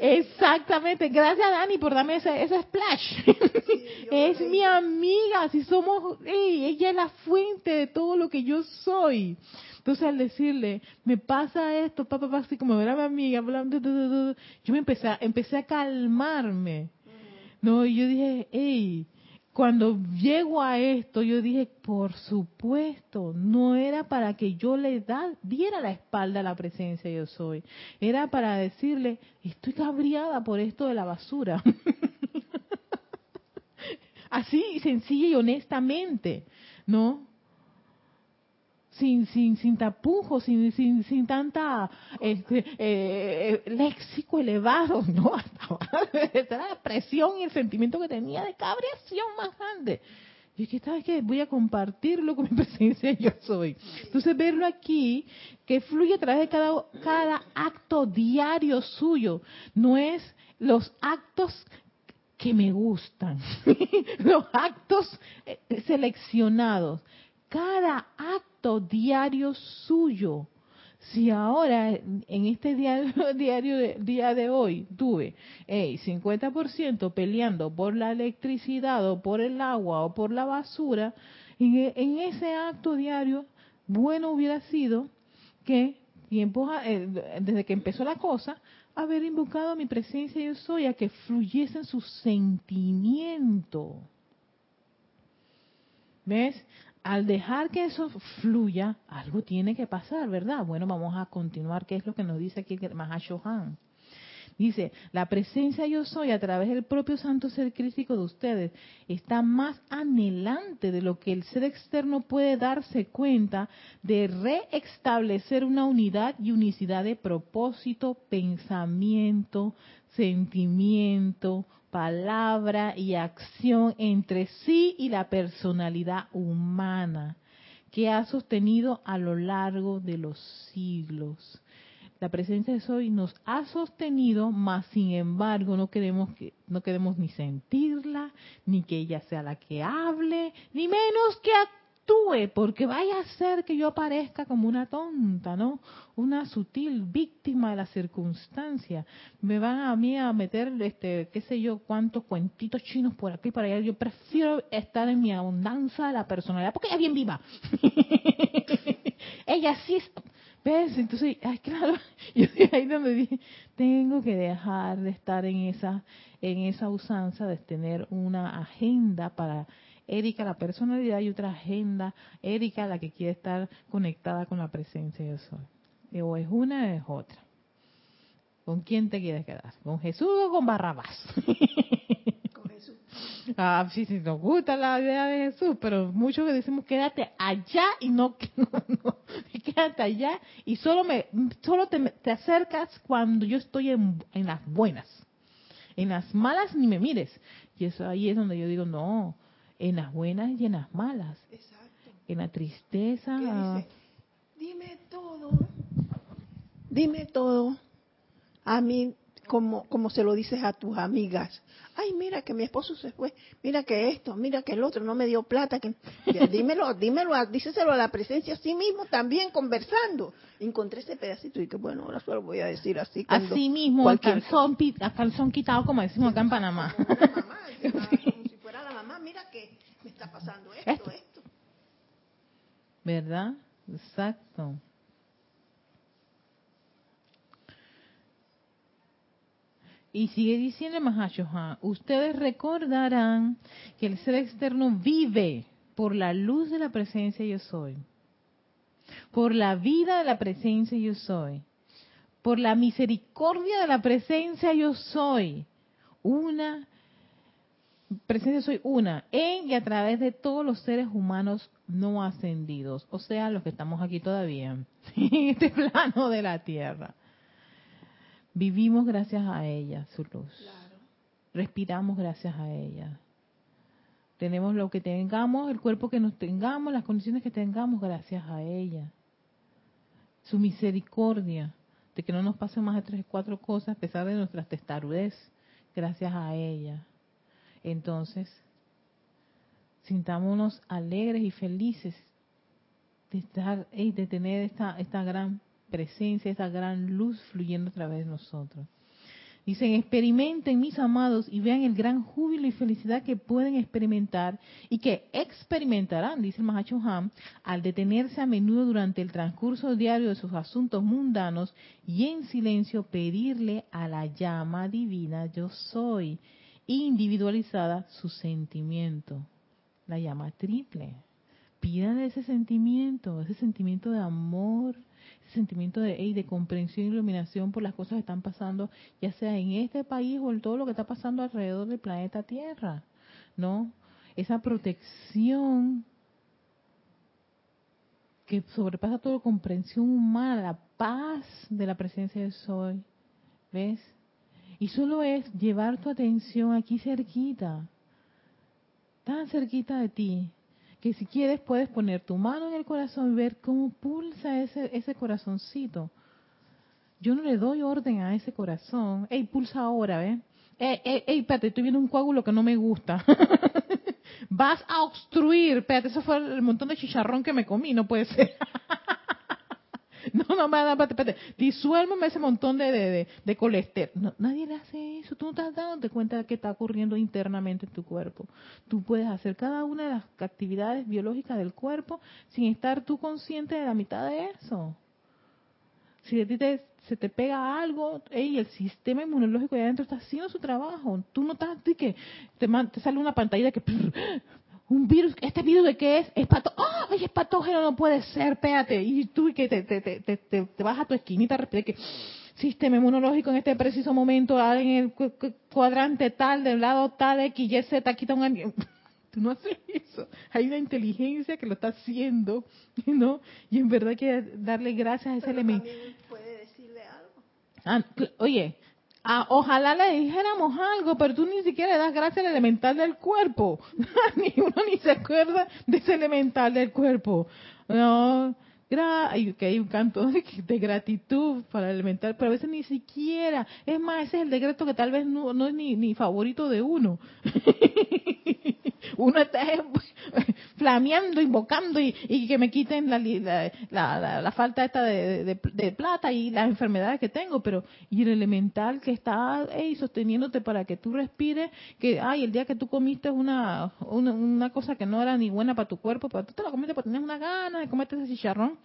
Exactamente, gracias Dani por darme ese, ese splash. [LAUGHS] es mi amiga, si somos, ella es la fuente de todo lo que yo soy. Entonces al decirle, me pasa esto, papá, papá, así como era mi amiga, yo me empecé, a, empecé a calmarme. No, y yo dije, hey, cuando llego a esto, yo dije, por supuesto, no era para que yo le da, diera la espalda a la presencia yo soy. Era para decirle, estoy cabreada por esto de la basura. [LAUGHS] Así, sencilla y honestamente, ¿no? Sin, sin, sin tapujos, sin, sin, sin tanta este, eh, léxico elevado, ¿no? [LAUGHS] la presión y el sentimiento que tenía de cabreación más grande. Y es que, ¿sabes qué? Voy a compartirlo con mi [LAUGHS] presencia, yo soy. Entonces, verlo aquí, que fluye a través de cada, cada acto diario suyo, no es los actos que me gustan, [LAUGHS] los actos eh, seleccionados, cada acto diario suyo. Si ahora en este [LAUGHS] día de hoy tuve hey, 50% peleando por la electricidad o por el agua o por la basura, en, ese acto diario, bueno hubiera sido que eh, desde que empezó la cosa, haber invocado mi presencia yo soy a que fluyesen sus sentimientos. ¿Ves? Al dejar que eso fluya, algo tiene que pasar, ¿verdad? Bueno, vamos a continuar, ¿qué es lo que nos dice aquí el Mahashohan? Dice, la presencia yo soy a través del propio santo ser crítico de ustedes está más anhelante de lo que el ser externo puede darse cuenta de reestablecer una unidad y unicidad de propósito, pensamiento, sentimiento, palabra y acción entre sí y la personalidad humana que ha sostenido a lo largo de los siglos. La presencia de Soy nos ha sostenido, mas sin embargo no queremos que no queremos ni sentirla, ni que ella sea la que hable, ni menos que porque vaya a ser que yo aparezca como una tonta, ¿no? Una sutil víctima de la circunstancia. Me van a mí a meter, este, qué sé yo, cuántos cuentitos chinos por aquí por allá. Yo prefiero estar en mi abundancia de la personalidad, porque ella es bien viva. [LAUGHS] ella sí es... ¿Ves? Entonces, ay, claro, [LAUGHS] yo ahí donde dije, tengo que dejar de estar en esa, en esa usanza de tener una agenda para Erika la personalidad y otra agenda, Erika la que quiere estar conectada con la presencia de soy. O es una o es otra. ¿Con quién te quieres quedar? ¿Con Jesús o con Barrabás? Con Jesús. [LAUGHS] Ah, sí, sí, nos gusta la idea de Jesús, pero muchos que decimos quédate allá y no, [LAUGHS] no, no, quédate allá y solo me, solo te, te acercas cuando yo estoy en, en las buenas, en las malas ni me mires. Y eso ahí es donde yo digo no, en las buenas y en las malas, Exacto. en la tristeza. Dime todo. Dime todo. A mí, como, como se lo dices a tus amigas. Ay, mira que mi esposo se fue. Mira que esto, mira que el otro no me dio plata. Que... [LAUGHS] Dímelo, dímelo, a- díceselo a la presencia a sí mismo también conversando. Encontré ese pedacito y que bueno, ahora solo voy a decir así. Así mismo, a cualquier calzón, a calzón quitado, como decimos acá en Panamá. Mamá, [LAUGHS] mira que me está pasando esto, Esto. esto. ¿Verdad? Exacto. Y sigue diciendo Mahashohan, ustedes recordarán que el ser externo vive por la luz de la presencia yo soy, por la vida de la presencia yo soy, por la misericordia de la presencia yo soy, una presencia soy una, en y a través de todos los seres humanos no ascendidos, o sea, los que estamos aquí todavía, [LAUGHS] en este plano de la tierra. Vivimos gracias a ella, su luz. Claro. Respiramos gracias a ella. Tenemos lo que tengamos, el cuerpo que nos tengamos, las condiciones que tengamos gracias a ella. Su misericordia, de que no nos pasen más de tres o cuatro cosas a pesar de nuestras testarudez, gracias a ella. Entonces, sintámonos alegres y felices de estar y de tener esta, esta gran presencia, esta gran luz fluyendo a través de nosotros. Dicen, experimenten mis amados y vean el gran júbilo y felicidad que pueden experimentar y que experimentarán, dice el Mahacho Ham, al detenerse a menudo durante el transcurso diario de sus asuntos mundanos y en silencio pedirle a la llama divina yo soy, individualizada su sentimiento, la llama triple. Pídanle ese sentimiento, ese sentimiento de amor, ese sentimiento de, hey, de comprensión y iluminación por las cosas que están pasando, ya sea en este país o en todo lo que está pasando alrededor del planeta Tierra, ¿no? Esa protección que sobrepasa toda comprensión humana, la paz de la presencia del Soy, ¿ves? Y solo es llevar tu atención aquí cerquita, tan cerquita de ti, que si quieres puedes poner tu mano en el corazón y ver cómo pulsa ese, ese corazoncito. Yo no le doy orden a ese corazón. Ey, pulsa ahora, ¿ves? Ey, ey, espérate, estoy viendo un coágulo que no me gusta. [LAUGHS] Vas a obstruir. Espérate, eso fue el montón de chicharrón que me comí, no puede ser. [LAUGHS] [LAUGHS] No, no, espérate, espérate. Disuélveme ese montón de, de, de, colesterol. No, nadie le hace eso. Tú no estás dándote cuenta de qué está ocurriendo internamente en tu cuerpo. Tú puedes hacer cada una de las actividades biológicas del cuerpo sin estar tú consciente de la mitad de eso. Si de ti te, se te pega algo, ey, el sistema inmunológico de adentro está haciendo su trabajo. Tú no estás que te, te sale una pantalla que un virus, ¿este virus de qué es? Es pato, ¡Ah! ay, es patógeno, no puede ser, espérate. Y tú y que te, te, te, te, vas a tu esquinita a respirar que sistema inmunológico en este preciso momento, en el cu- cu- cuadrante tal, del lado tal, X, Y, Z, quita un. [LAUGHS] Tú no haces eso. Hay una inteligencia que lo está haciendo, [LAUGHS] ¿no? Y en verdad que darle gracias a ese elemento. puede decirle algo. Ah, oye, ah, ojalá le dijéramos algo, pero tú ni siquiera le das gracias al elemental del cuerpo. [LAUGHS] ni uno ni se acuerda de ese elemental del cuerpo. No, hay un canto de, gratitud para el elemental, pero a veces ni siquiera. Es más, ese es el decreto que tal vez no, no es ni, ni favorito de uno. [LAUGHS] uno está [LAUGHS] flameando, invocando y, y que me quiten la, la, la, falta esta de, plata y las enfermedades que tengo, pero y el elemental que está ey, sosteniéndote para que tú respires, que ay, el día que tú comiste una, una, una cosa que no era ni buena para tu cuerpo, pero tú te la comiste porque tenías una gana de comerte ese chicharrón,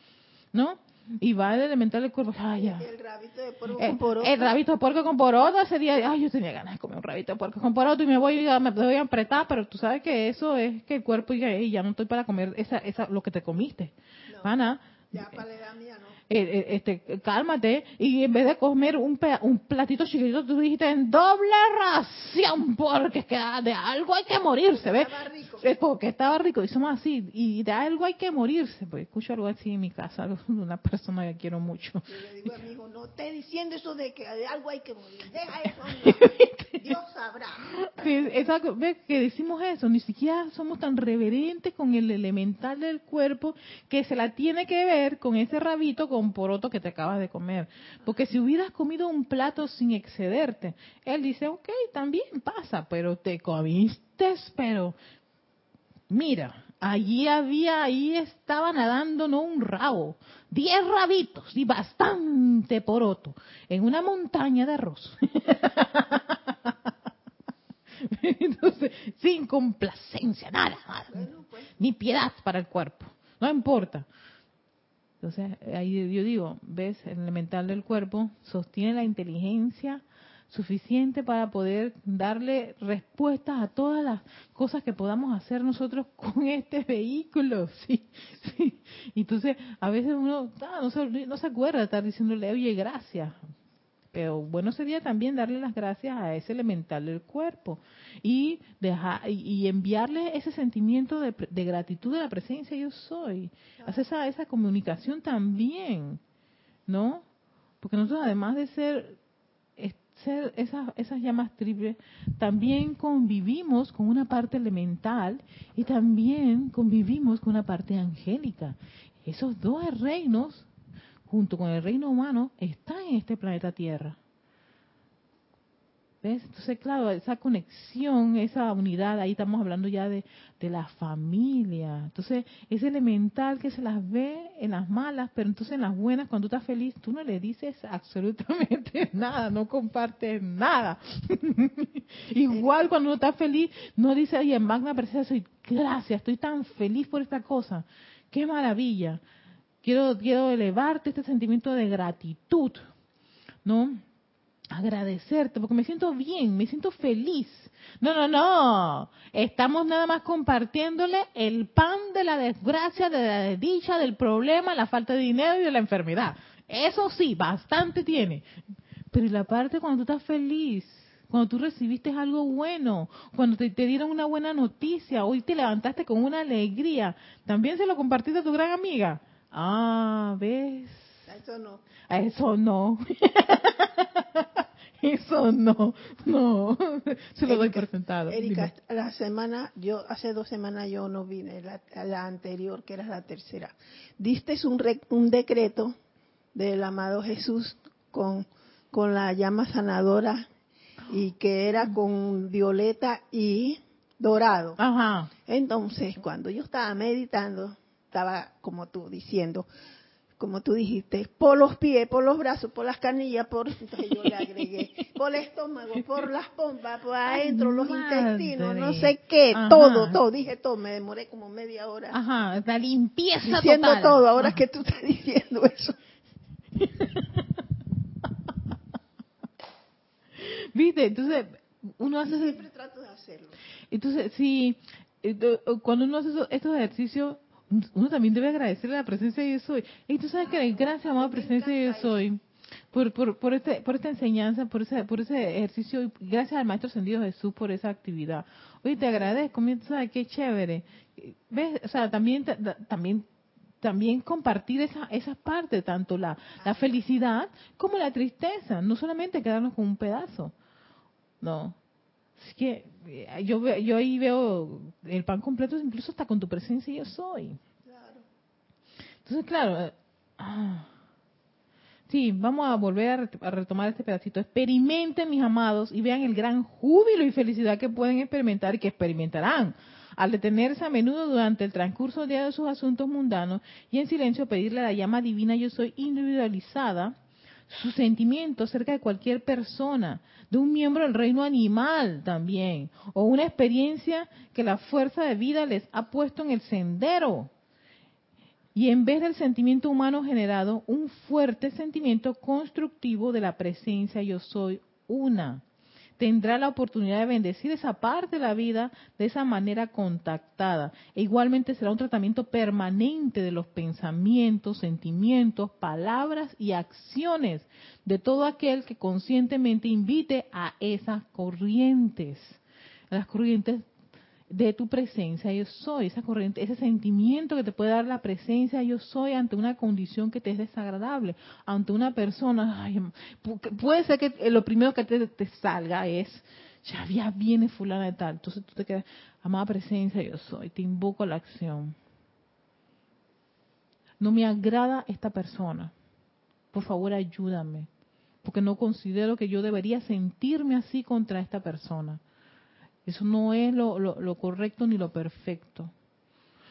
¿no? Y va el elemental del cuerpo, ay, ya. El rabito de puerco Eh, con poroto. el rabito de puerco con poroto ese día, ay, yo tenía ganas de comer un rabito de puerco con poroto y me voy a, me voy a apretar, pero tú sabes que eso es que el cuerpo ya, "Ey, ya no estoy para comer esa, esa, lo que te comiste. No. Ana, Ya para la edad mía, no. Eh, eh, este, cálmate y en vez de comer un, un platito chiquitito, tú dijiste en doble ración porque es que de algo hay que morirse, ¿ves? Estaba rico. Es porque estaba rico y somos así y de algo hay que morirse. Pues escucho algo así en mi casa, [LAUGHS] una persona que quiero mucho. Yo le digo a mi hijo, no esté diciendo eso de que de algo hay que morir. Deja eso. [LAUGHS] Dios sabrá. Sí, exacto. Ve que decimos eso, ni siquiera somos tan reverentes con el elemental del cuerpo que se la tiene que ver con ese rabito con poroto que te acabas de comer. Porque si hubieras comido un plato sin excederte, él dice, ok, también pasa, pero te comiste, pero mira, allí había, ahí estaba nadando no un rabo, diez rabitos y bastante poroto en una montaña de arroz. [LAUGHS] Entonces, sin complacencia, nada, nada. Pues. Ni piedad para el cuerpo. No importa. Entonces, ahí yo digo, ves, el elemental del cuerpo sostiene la inteligencia suficiente para poder darle respuestas a todas las cosas que podamos hacer nosotros [LAUGHS] con este vehículo, sí, sí. Entonces, a veces uno ah, no, se, no se acuerda de estar diciéndole, oye, gracias, pero bueno sería también darle las gracias a ese elemental del cuerpo y dejar y, enviarle ese sentimiento de, de gratitud de la presencia yo soy. Hacer esa esa comunicación también no porque nosotros además de ser ser esas esas llamas triples también convivimos con una parte elemental y también convivimos con una parte angélica. Esos dos reinos junto con el reino humano, está en este planeta Tierra. ¿Ves? Entonces, claro, esa conexión, esa unidad, ahí estamos hablando ya de, de la familia. Entonces, es elemental que se las ve en las malas, pero entonces en las buenas, cuando tú estás feliz, tú no le dices absolutamente [LAUGHS] nada, no compartes nada. [LAUGHS] Igual cuando uno está feliz, no dice, ay, magna presencia soy, gracias, estoy tan feliz por esta cosa. Qué maravilla quiero quiero elevarte este sentimiento de gratitud, ¿no? Agradecerte, porque me siento bien, me siento feliz. No, no, no. Estamos nada más compartiéndole el pan de la desgracia, de la desdicha, del problema, la falta de dinero y de la enfermedad. Eso sí, bastante tiene. Pero ¿y la parte cuando tú estás feliz? Cuando tú recibiste algo bueno, cuando te, te dieron una buena noticia, hoy te levantaste con una alegría, también se lo compartiste a tu gran amiga. Ah, ¿ves? Eso no. Eso no. [LAUGHS] Eso no. No. Se lo doy Erika, por sentado. Erika, Dime. la semana, yo hace dos semanas yo no vine, la, la anterior, que era la tercera. Diste un, re- un decreto del amado Jesús con, con la llama sanadora y que era con violeta y dorado. Ajá. Entonces, cuando yo estaba meditando, estaba como tú diciendo, como tú dijiste, por los pies, por los brazos, por las canillas, por entonces yo le agregué, [LAUGHS] por el estómago, por las pompas, por adentro, los madre. intestinos, no sé qué, Ajá. todo, todo, dije todo, me demoré como media hora Ajá. La limpieza diciendo total. todo, ahora Ajá. que tú estás diciendo eso. [LAUGHS] ¿Viste? Entonces, uno hace Siempre trato de hacerlo. Entonces, sí, eh, cuando uno hace estos ejercicios, uno también debe agradecerle la presencia de yo soy. Y tú sabes que gracias, amada presencia de yo soy, por, por, por, este, por esta enseñanza, por ese, por ese ejercicio, y gracias al Maestro Ascendido Jesús por esa actividad. Oye, te agradezco, mira, sabes qué chévere. ¿Ves? O sea, también, ta- ta- también también compartir esa, esa parte, tanto la, la felicidad como la tristeza, no solamente quedarnos con un pedazo. No. Así que eh, yo, ahí veo el pan completo, incluso hasta con tu presencia yo soy. Entonces, claro, eh, ah, sí, vamos a volver a retomar este pedacito. Experimenten, mis amados, y vean el gran júbilo y felicidad que pueden experimentar y que experimentarán al detenerse a menudo durante el transcurso del día de sus asuntos mundanos y en silencio pedirle a la llama divina yo soy individualizada, su sentimiento acerca de cualquier persona, de un miembro del reino animal también, o una experiencia que la fuerza de vida les ha puesto en el sendero. Y en vez del sentimiento humano generado, un fuerte sentimiento constructivo de la presencia yo soy una tendrá la oportunidad de bendecir esa parte de la vida de esa manera contactada. E igualmente será un tratamiento permanente de los pensamientos, sentimientos, palabras y acciones de todo aquel que conscientemente invite a esas corrientes, las corrientes de tu presencia yo soy, esa corriente, ese sentimiento que te puede dar la presencia yo soy ante una condición que te es desagradable, ante una persona, puede ser que lo primero que te, salga es, ya, ya viene fulana de tal, entonces tú te quedas, amada presencia yo soy, te invoco a la acción. No me agrada esta persona, por favor ayúdame, porque no considero que yo debería sentirme así contra esta persona eso no es lo, correcto ni lo perfecto.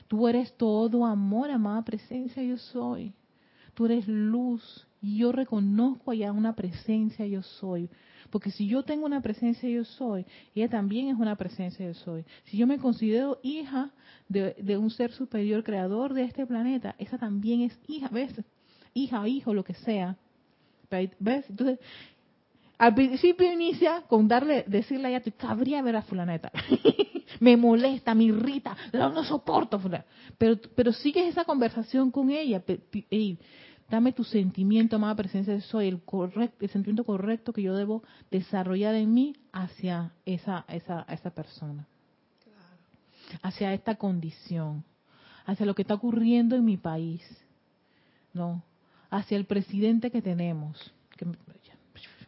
Tú eres todo amor, amada presencia, yo soy. Tú eres luz y yo reconozco allá una presencia, yo soy. Porque si yo tengo una presencia, yo soy, ella también es una presencia, yo soy. Si yo me considero hija de, de un ser superior, creador de este planeta, esa también es hija, ¿ves? Hija, hijo, lo que sea. ¿Ves? Entonces, al principio inicia con darle, decirle a ella, te cabría ver a fulaneta. [LAUGHS] me molesta, me irrita, no, no soporto fulana. Pero, pero sigues esa conversación con ella. dame tu sentimiento, amada presencia, soy el correcto, el sentimiento correcto que yo debo desarrollar en mí hacia esa, esa, esa persona. Hacia esta condición. Hacia lo que está ocurriendo en mi país. ¿No? Hacia el presidente que tenemos. Que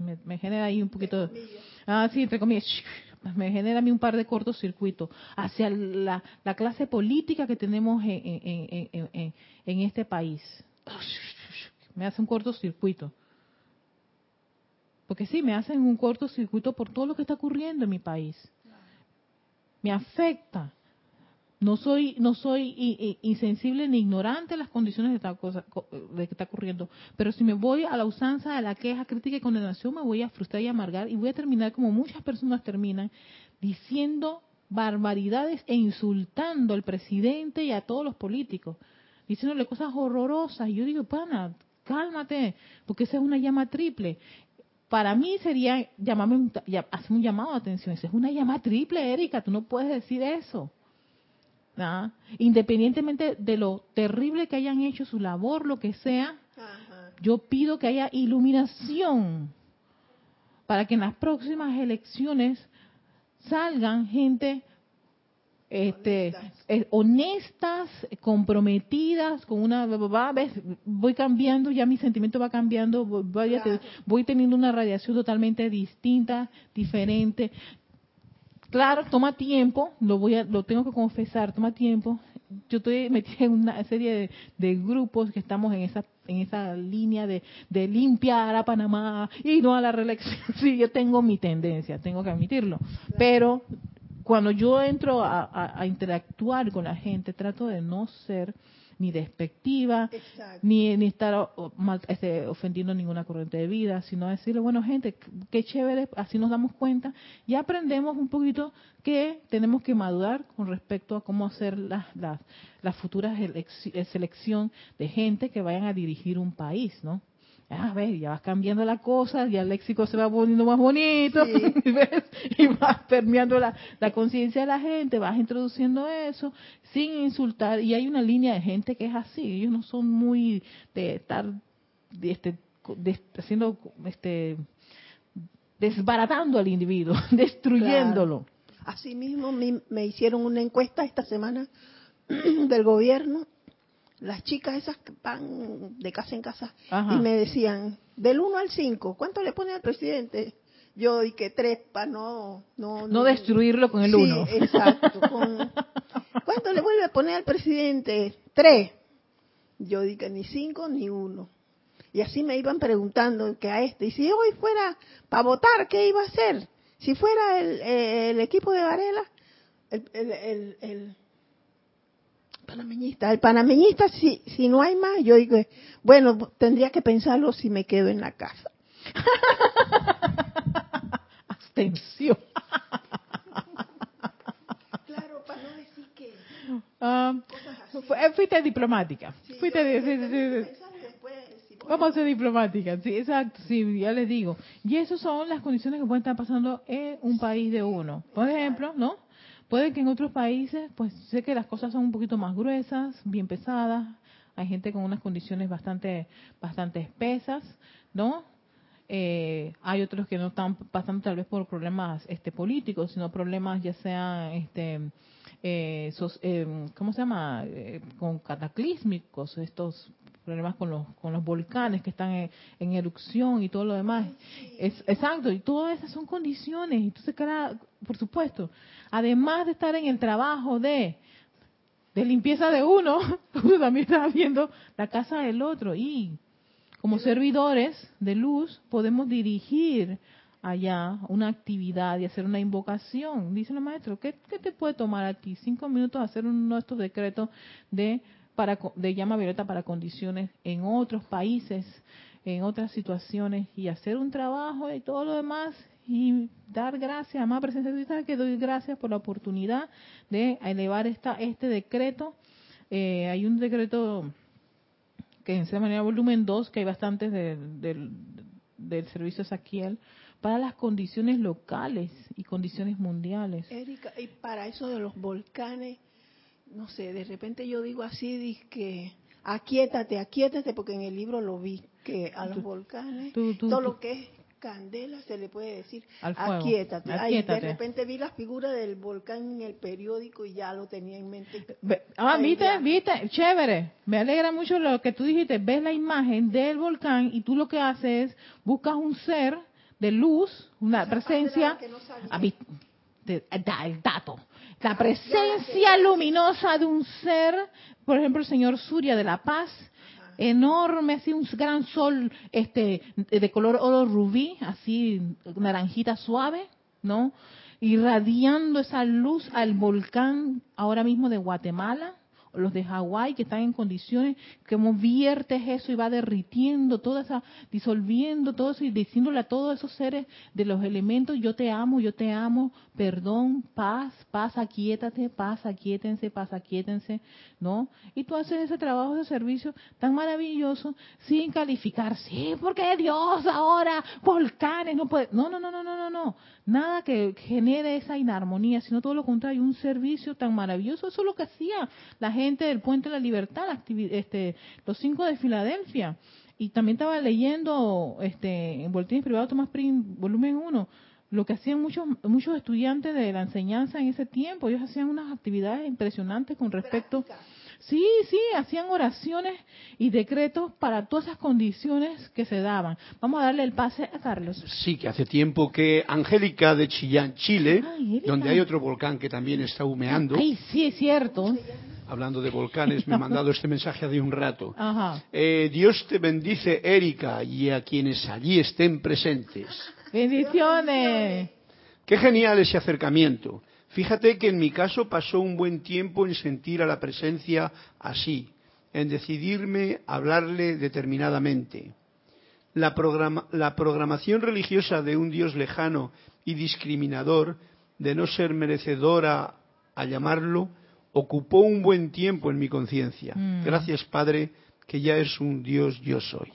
me, genera ahí un poquito, ah, sí, entre comillas, [LAUGHS] me genera a mí un par de cortocircuitos hacia la, clase política que tenemos en, este país. [LAUGHS] Me hace un cortocircuito. Porque sí, me hacen un cortocircuito por todo lo que está ocurriendo en mi país. Me afecta. No soy, no soy insensible ni ignorante a las condiciones de esta cosa de que está ocurriendo, pero si me voy a la usanza de la queja, crítica y condenación, me voy a frustrar y amargar y voy a terminar como muchas personas terminan, diciendo barbaridades e insultando al presidente y a todos los políticos, diciéndole cosas horrorosas. Y yo digo, pana, cálmate, porque esa es una llama triple. Para mí sería llamarme un, hacer un llamado de atención. Esa es una llama triple, Erika, tú no puedes decir eso. ¿Ah? independientemente de lo terrible que hayan hecho su labor, lo que sea, yo pido que haya iluminación para que en las próximas elecciones salgan gente este, honestas, comprometidas, con una, voy cambiando, ya mi sentimiento va cambiando, voy, voy teniendo una radiación totalmente distinta, diferente. Claro, toma tiempo, lo voy a, lo tengo que confesar, toma tiempo. Yo estoy [LAUGHS] metida en una serie de, grupos que estamos en esa en esa línea de, limpiar a Panamá y no a la reelección. [LAUGHS] Sí, yo tengo mi tendencia, tengo que admitirlo. Pero cuando yo entro a interactuar con la gente, trato de no ser ni despectiva, ni, ni estar este, ofendiendo ninguna corriente de vida, sino decirle, bueno, gente, qué chévere, así nos damos cuenta y aprendemos un poquito que tenemos que madurar con respecto a cómo hacer las, las, las futuras eh, selección de gente que vayan a dirigir un país, ¿no? A ver, ya vas cambiando la cosa, ya el léxico se va poniendo más bonito, [LAUGHS] y vas permeando la, conciencia de la gente, vas introduciendo eso sin insultar, y hay una línea de gente que es así, ellos no son muy de estar este, haciendo, este, desbaratando al individuo, [LAUGHS] destruyéndolo. Asimismo, me hicieron una encuesta esta semana [CLEARS THROAT] del gobierno las chicas esas que van de casa en casa y me decían, del 1 al 5, ¿cuánto le pone al presidente? Yo y que tres para no, no, no... destruirlo con el 1. Sí, exacto. [LAUGHS] ¿Cuánto le vuelve a poner al presidente? Tres. Yo dije ni cinco ni uno. Y así me iban preguntando que a este, y si hoy fuera para votar, ¿qué iba a hacer? Si fuera el, el equipo de Varela, el, el, el, el panameñista, el panameñista si, si no hay más, yo digo, bueno, tendría que pensarlo si me quedo en la casa. [LAUGHS] Abstención. Claro, para no decir que cosas así. fu- eh, fuiste diplomática. Sí, fuiste yo sí, sí, después Vamos a ser diplomática, sí, exacto, sí, ya les digo. Y esas son las condiciones que pueden estar pasando en un país de uno. Por ejemplo, ¿no? Puede que en otros países, pues sé que las cosas son un poquito más gruesas, bien pesadas. Hay gente con unas condiciones bastante, bastante espesas, ¿no? Eh, hay otros que no están pasando tal vez por problemas este, políticos, sino problemas ya sean, este, eh, eh, ¿cómo se llama? Eh, con cataclísmicos, estos problemas con los, con los volcanes que están en, en erupción y todo lo demás. Es, exacto, y todas esas son condiciones. Entonces, cada, por supuesto, además de estar en el trabajo de de limpieza de uno, [LAUGHS] uno también está viendo la casa del otro y como servidores de luz podemos dirigir allá una actividad y hacer una invocación. Dice el maestro, ¿qué, qué te puede tomar a ti? Cinco minutos hacer uno de estos decretos de, para, de llama violeta para condiciones en otros países, en otras situaciones y hacer un trabajo y todo lo demás y dar gracias, amada presencia de Dios, ¿sabes que doy gracias por la oportunidad de elevar esta, este decreto. Eh, hay un decreto que en manera volumen 2, que hay bastantes del, del, del servicio Saquiel, para las condiciones locales y condiciones mundiales. Erika, y para eso de los volcanes, no sé, de repente yo digo así, que aquietate, aquietate, porque en el libro lo vi, que a los Tú- volcanes, tú- tú- todo lo que es candela se le puede decir, Al fuego. aquietate. Ay, Aquietate. de repente vi la figura del volcán en el periódico y ya lo tenía en mente. Ah, Ahí viste, ya. viste, chévere. Me alegra mucho lo que tú dijiste. Ves la imagen del volcán y tú lo que haces es buscas un ser de luz, una Esa presencia. no te- da el dato. La presencia luminosa de un ser, por ejemplo, el señor Surya de la Paz, enorme, así un gran sol este de color oro rubí, así naranjita suave, ¿no? Irradiando esa luz al volcán ahora mismo de Guatemala, los de Hawái que están en condiciones, como viertes eso y va derritiendo toda esa, disolviendo todo eso y diciéndole a todos esos seres de los elementos, yo te amo, yo te amo, perdón, paz, paz, aquíétate, paz, aquíétense, paz, aquíétense, ¿no? Y tú haces ese trabajo de servicio tan maravilloso sin calificar, sí, porque Dios ahora, volcanes, no puede, no, no, no, no, no, no, no, nada que genere esa inarmonía, sino todo lo contrario, un servicio tan maravilloso, eso es lo que hacía la gente del Puente de la Libertad, este, los cinco de Filadelfia, y también estaba leyendo este, en Boletines Privados Tomás Prim, volumen 1, lo que hacían muchos muchos estudiantes de la enseñanza en ese tiempo, ellos hacían unas actividades impresionantes con respecto, sí, sí, hacían oraciones y decretos para todas esas condiciones que se daban. Vamos a darle el pase a Carlos. Sí, que hace tiempo que Angélica de Chillán, Chile, Ay, Erika. donde hay otro volcán que también está humeando, Ay, sí, es cierto. hablando de volcanes, me ha [LAUGHS] mandado este mensaje hace un rato. Ajá. Eh, Dios te bendice, Erika, y a quienes allí estén presentes. Bendiciones. Qué genial ese acercamiento. Fíjate que en mi caso pasó un buen tiempo en sentir a la presencia así, en decidirme a hablarle determinadamente. La, programa- la programación religiosa de un Dios lejano y discriminador, de no ser merecedora a llamarlo, ocupó un buen tiempo en mi conciencia. Mm. Gracias, Padre, que ya es un Dios yo soy.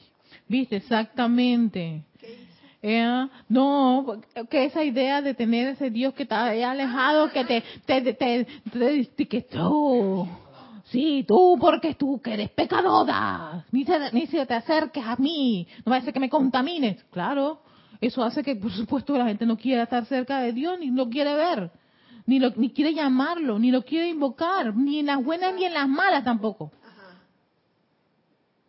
Viste, exactamente. Eh, no, que esa idea de tener ese Dios que está alejado, que te, te, te, te- que tú, sí, tú, porque tú que eres pecadora, ni se, ni se te acerques a mí, no va a ser que me contamines. Claro, eso hace que, por supuesto, la gente no quiera estar cerca de Dios, ni lo quiere ver, ni, lo, ni quiere llamarlo, ni lo quiere invocar, ni en las buenas ni en las malas tampoco.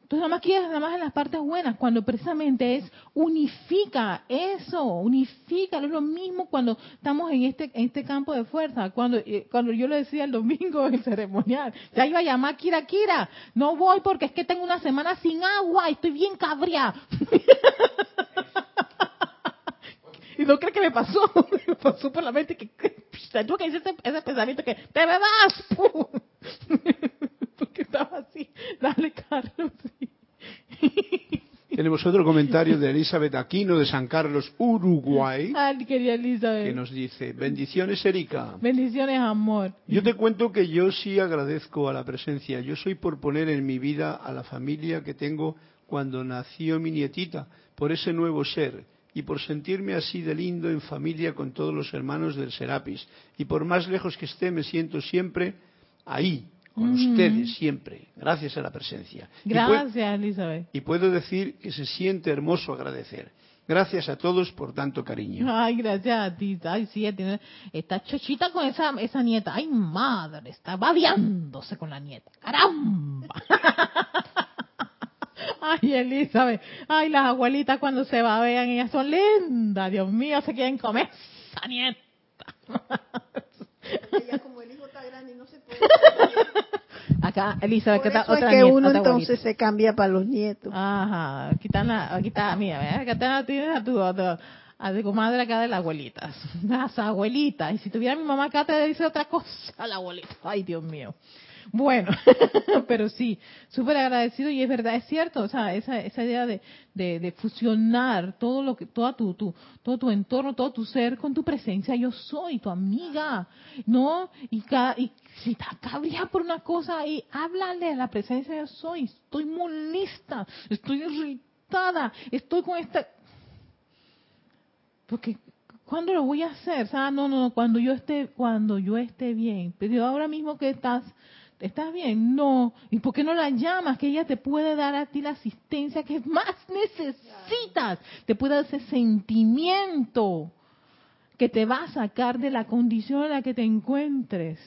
Entonces nada más quieres nada más en las partes buenas, cuando precisamente es unifica eso, unifica, es lo mismo cuando estamos en este en este campo de fuerza, cuando eh, cuando yo le decía el domingo en el ceremonial, ya iba a llamar Kira Kira, no voy porque es que tengo una semana sin agua y estoy bien cabria. [LAUGHS] y no creo que me pasó, [LAUGHS] me pasó por la mente que, que Tuve que decir ese, ese pensamiento que te me vas. Estaba así. Dale, Carlos. sí. Tenemos otro comentario de Elizabeth Aquino de San Carlos, Uruguay, Ay, querida Elizabeth. que nos dice, bendiciones Erika. Bendiciones, amor. Yo te cuento que yo sí agradezco a la presencia. Yo soy por poner en mi vida a la familia que tengo cuando nació mi nietita, por ese nuevo ser, y por sentirme así de lindo en familia con todos los hermanos del Serapis. Y por más lejos que esté, me siento siempre ahí, con Mm. ustedes, siempre, gracias a la presencia. Y Gracias, Elizabeth. y puedo decir que se siente hermoso agradecer. Gracias a todos por tanto cariño. Ay, gracias a ti. Ay, sí, tiene, está chochita con esa, esa nieta. Ay, madre, está babeándose con la nieta. ¡Caramba! [LAUGHS] Ay, Elizabeth. Ay, las abuelitas cuando se babean, ellas son lindas. Dios mío, se quieren comer esa nieta. Ella como el hijo está grande y no se puede. [LAUGHS] Acá, Elizabeth, Por está eso es otra que nieta. uno otra entonces abuelita. se cambia para los nietos. Ajá, aquí está, la, aquí está, mira, acá está, tienes a tu, a tu, a tu comadre acá de las abuelitas, [LAUGHS] las abuelitas, y si tuviera mi mamá acá te dice otra cosa, la abuelita, ay Dios mío. Bueno, [LAUGHS] pero sí, súper agradecido y es verdad, es cierto, o sea, esa, esa idea de, de, fusionar todo lo que, toda tu, tu, todo tu entorno, todo tu ser con tu presencia, yo soy tu amiga, ¿no? Y, cada, y si estás cabreada por una cosa ahí, háblale a la presencia yo soy, estoy muy lista, estoy irritada, estoy con esta... Porque ¿cuándo lo voy a hacer? O sea, no, no, no, cuando yo esté, cuando yo esté bien. Pero ahora mismo que estás, ¿estás bien? No. ¿Y por qué no la llamas? Que ella te puede dar a ti la asistencia que más necesitas. Te puede dar ese sentimiento que te va a sacar de la condición en la que te encuentres.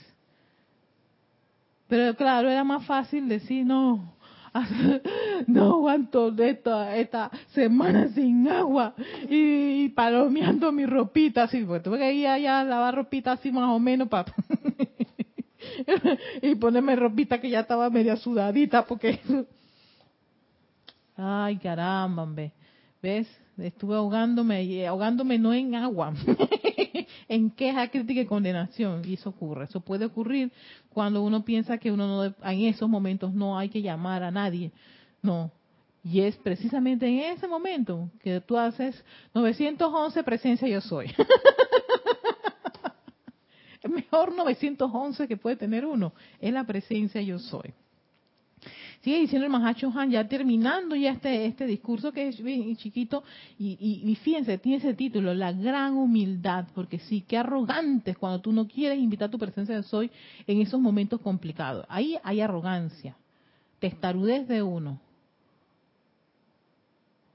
Pero claro, era más fácil decir, no, [LAUGHS] no aguanto esta, esta semana sin agua y, y palomeando mi ropita así, porque tuve que ir allá a lavar ropita así más o menos para [LAUGHS] [LAUGHS] y ponerme ropita que ya estaba media sudadita porque [LAUGHS] ay caramba, hombre. ¿ves? Estuve ahogándome, y ahogándome no en agua, [LAUGHS] en queja, crítica y condenación. Y eso ocurre, eso puede ocurrir cuando uno piensa que uno no, en esos momentos no hay que llamar a nadie. No. Y es precisamente en ese momento que tú haces 911 presencia yo soy. El [LAUGHS] mejor 911 que puede tener uno es la presencia yo soy. Sigue diciendo el Mahacho Han, ya terminando ya este, este discurso que es bien chiquito, y, y, fíjense, tiene ese título, la gran humildad, porque sí, qué arrogantes cuando tú no quieres invitar tu presencia de soy en esos momentos complicados. Ahí hay arrogancia, testarudez de uno.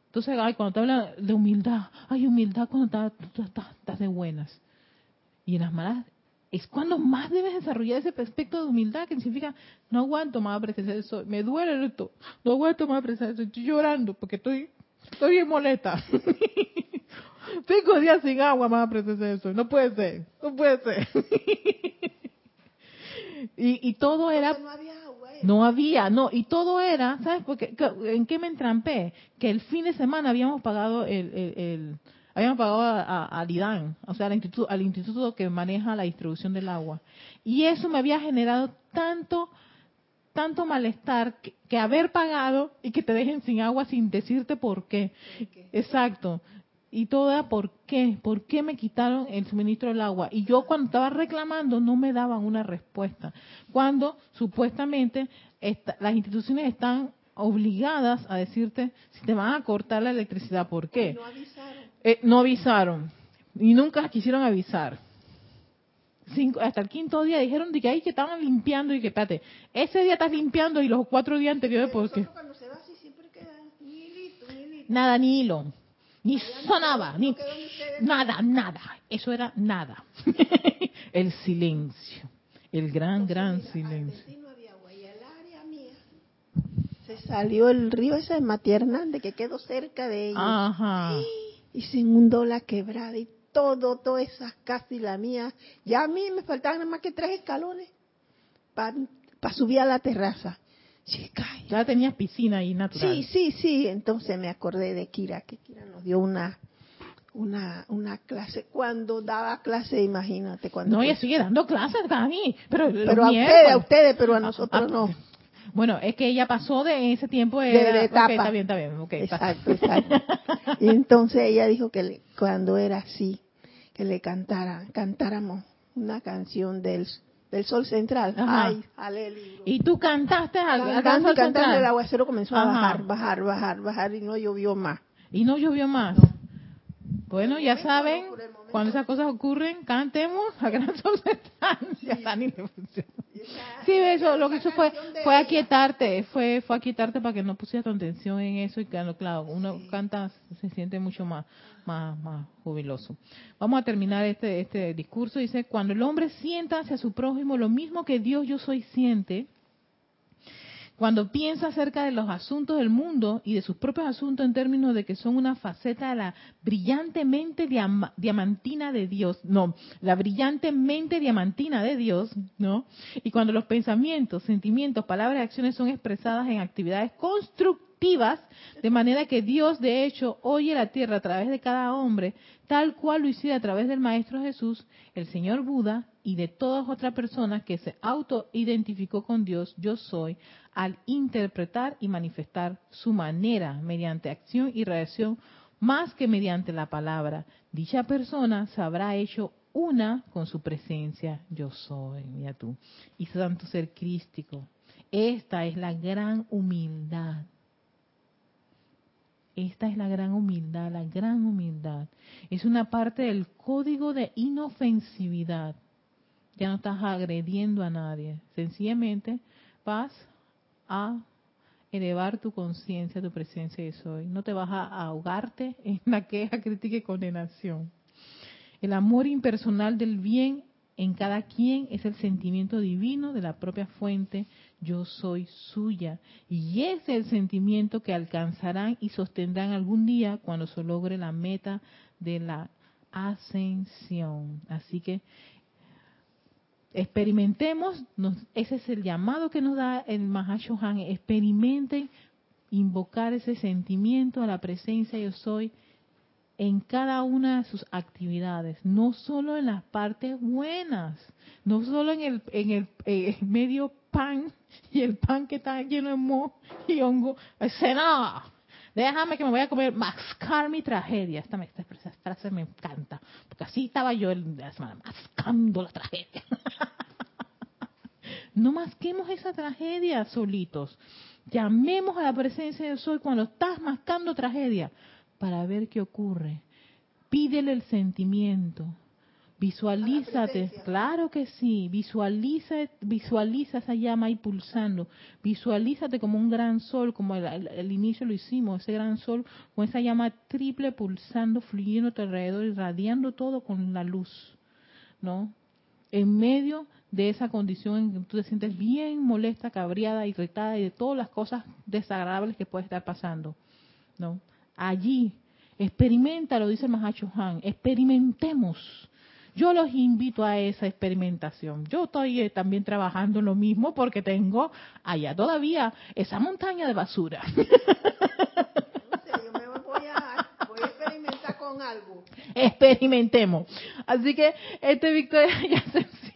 Entonces, ay, cuando te hablan de humildad, hay humildad cuando estás, estás, estás de buenas. Y en las malas es cuando más debes desarrollar ese aspecto de humildad, que significa, no aguanto más presencia de soy, me duele esto, no aguanto más presencia de soy, estoy llorando porque estoy, estoy bien molesta. [LAUGHS] Cinco días sin agua más presencia de soy, no puede ser, no puede ser. [LAUGHS] y, y todo era no había agua. ¿eh? no había, no, y todo era, ¿sabes? Porque, ¿En qué me entrampé? Que el fin de semana habíamos pagado el, el, el habíamos pagado a, a, o sea, al instituto, al instituto que maneja la distribución del agua. Y eso me había generado tanto, tanto malestar que, que haber pagado y que te dejen sin agua sin decirte por qué. Exacto. Y todo era por qué, por qué me quitaron el suministro del agua. Y yo cuando estaba reclamando no me daban una respuesta. Cuando supuestamente esta, las instituciones están obligadas a decirte si te van a cortar la electricidad, ¿por qué? No avisaron. Eh, no avisaron y nunca quisieron avisar. Cinco, hasta el quinto día dijeron de que ahí que estaban limpiando y que espérate, ese día estás limpiando y los cuatro días anteriores ¿por qué? Nosotros cuando se va así siempre queda un hilito, un hilito. Nada, ni hilo, ni Allá sonaba, ni no nada, nada. Eso era nada. [LAUGHS] el silencio, el gran, gran Mira, silencio. al no había agua y el área mía se salió el río ese de Matías Hernández que quedó cerca de ellos Ajá. y se inundó la quebrada y todo, todas esas casas y la mía. Ya a mí me faltaban nada más que tres escalones para subir a la terraza. Chica, Ya tenías piscina ahí natural. Sí, sí, sí. Entonces me acordé de Kira, que Kira nos dio una una, una clase, cuando daba clase, imagínate. cuando No, ella sigue dando clases, Dani. Pero, Pero a ustedes, a ustedes, pero a nosotros Ah, no. Bueno, es que ella pasó de ese tiempo de, De- de etapa. Ok, está bien, está bien. ok, está- Exacto, exacto. [LAUGHS] Y entonces ella dijo que le- cuando era así, que le cantara, cantáramos una canción del, del Sol Central. Ajá. Ay, libro. Y tú cantaste al, al Cantando Sol cantando, Central. el aguacero comenzó a Ajá. bajar, bajar, bajar, bajar y no llovió más. Y no llovió más. Bueno, ya saben, cuando esas cosas ocurren, cantemos a Gran Sol Central. [LAUGHS] Ya Dani le funcionó. Sí, eso, lo que hizo fue, fue aquietarte, fue, fue aquietarte para que no pusieras tu atención en eso y claro, claro, uno canta, se siente mucho más, más, más jubiloso. Vamos a terminar este, este discurso. Dice, cuando el hombre sienta hacia su prójimo lo mismo que Dios yo soy siente, cuando piensa acerca de los asuntos del mundo y de sus propios asuntos en términos de que son una faceta de la brillantemente diama- diamantina de Dios, no, la brillantemente diamantina de Dios, ¿no? Y cuando los pensamientos, sentimientos, palabras y acciones son expresadas en actividades constructivas, de manera que Dios de hecho oye la tierra a través de cada hombre, tal cual lo hiciera a través del Maestro Jesús, el Señor Buda y de todas otras personas que se auto-identificó con Dios, yo soy, al interpretar y manifestar su manera mediante acción y reacción más que mediante la palabra. Dicha persona se habrá hecho una con su presencia, yo soy, mira tú, y santo ser crístico. Esta es la gran humildad. Esta es la gran humildad, la gran humildad. Es una parte del código de inofensividad. Ya no estás agrediendo a nadie. Sencillamente vas a elevar tu conciencia, tu presencia de soy. No te vas a ahogarte en la queja, crítica y condenación. El amor impersonal del bien en cada quien es el sentimiento divino de la propia fuente, yo soy suya. Y es el sentimiento que alcanzarán y sostendrán algún día cuando se logre la meta de la ascensión. Así que experimentemos, nos- ese es el llamado que nos da el Mahashohan, experimenten invocar ese sentimiento a la presencia yo soy en cada una de sus actividades, no solo en las partes buenas, no solo en el, en el eh, medio pan [LAUGHS] y el pan que está lleno de moho y hongo. No, déjame que me voy a comer, mascar mi tragedia. Esta, esta frase me encanta, porque así estaba yo el, la semana, mascando la tragedia. [LAUGHS] No masquemos esa tragedia solitos. Llamemos a la presencia de soy cuando estás mascando tragedia para ver qué ocurre. Pídele el sentimiento. Visualízate, claro que sí, visualiza, visualiza esa llama ahí pulsando, visualízate como un gran sol, como el, el- el inicio lo hicimos, ese gran sol con esa llama triple pulsando, fluyendo a tu alrededor, irradiando todo con la luz, ¿no? En medio de esa condición en que tú te sientes bien molesta, cabreada, irritada y de todas las cosas desagradables que puede estar pasando, ¿no? Allí, experimenta, lo dice el Mahacho Han, experimentemos. Yo los invito a esa experimentación. Yo estoy eh, también trabajando en lo mismo porque tengo allá todavía esa montaña de basura. Experimentemos. Así que este Victoria [LAUGHS] y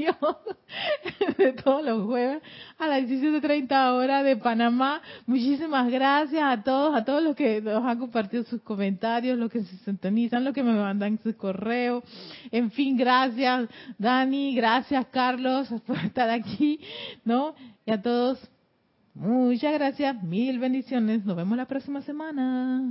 [LAUGHS] De todos los jueves a las 17.30 horas de Panamá. Muchísimas gracias a todos, a todos los que nos han compartido sus comentarios, los que se sintonizan, los que me mandan sus correos. En fin, gracias Dani, gracias Carlos [LAUGHS] por estar aquí, ¿no? Y a todos, muchas gracias, mil bendiciones. Nos vemos la próxima semana.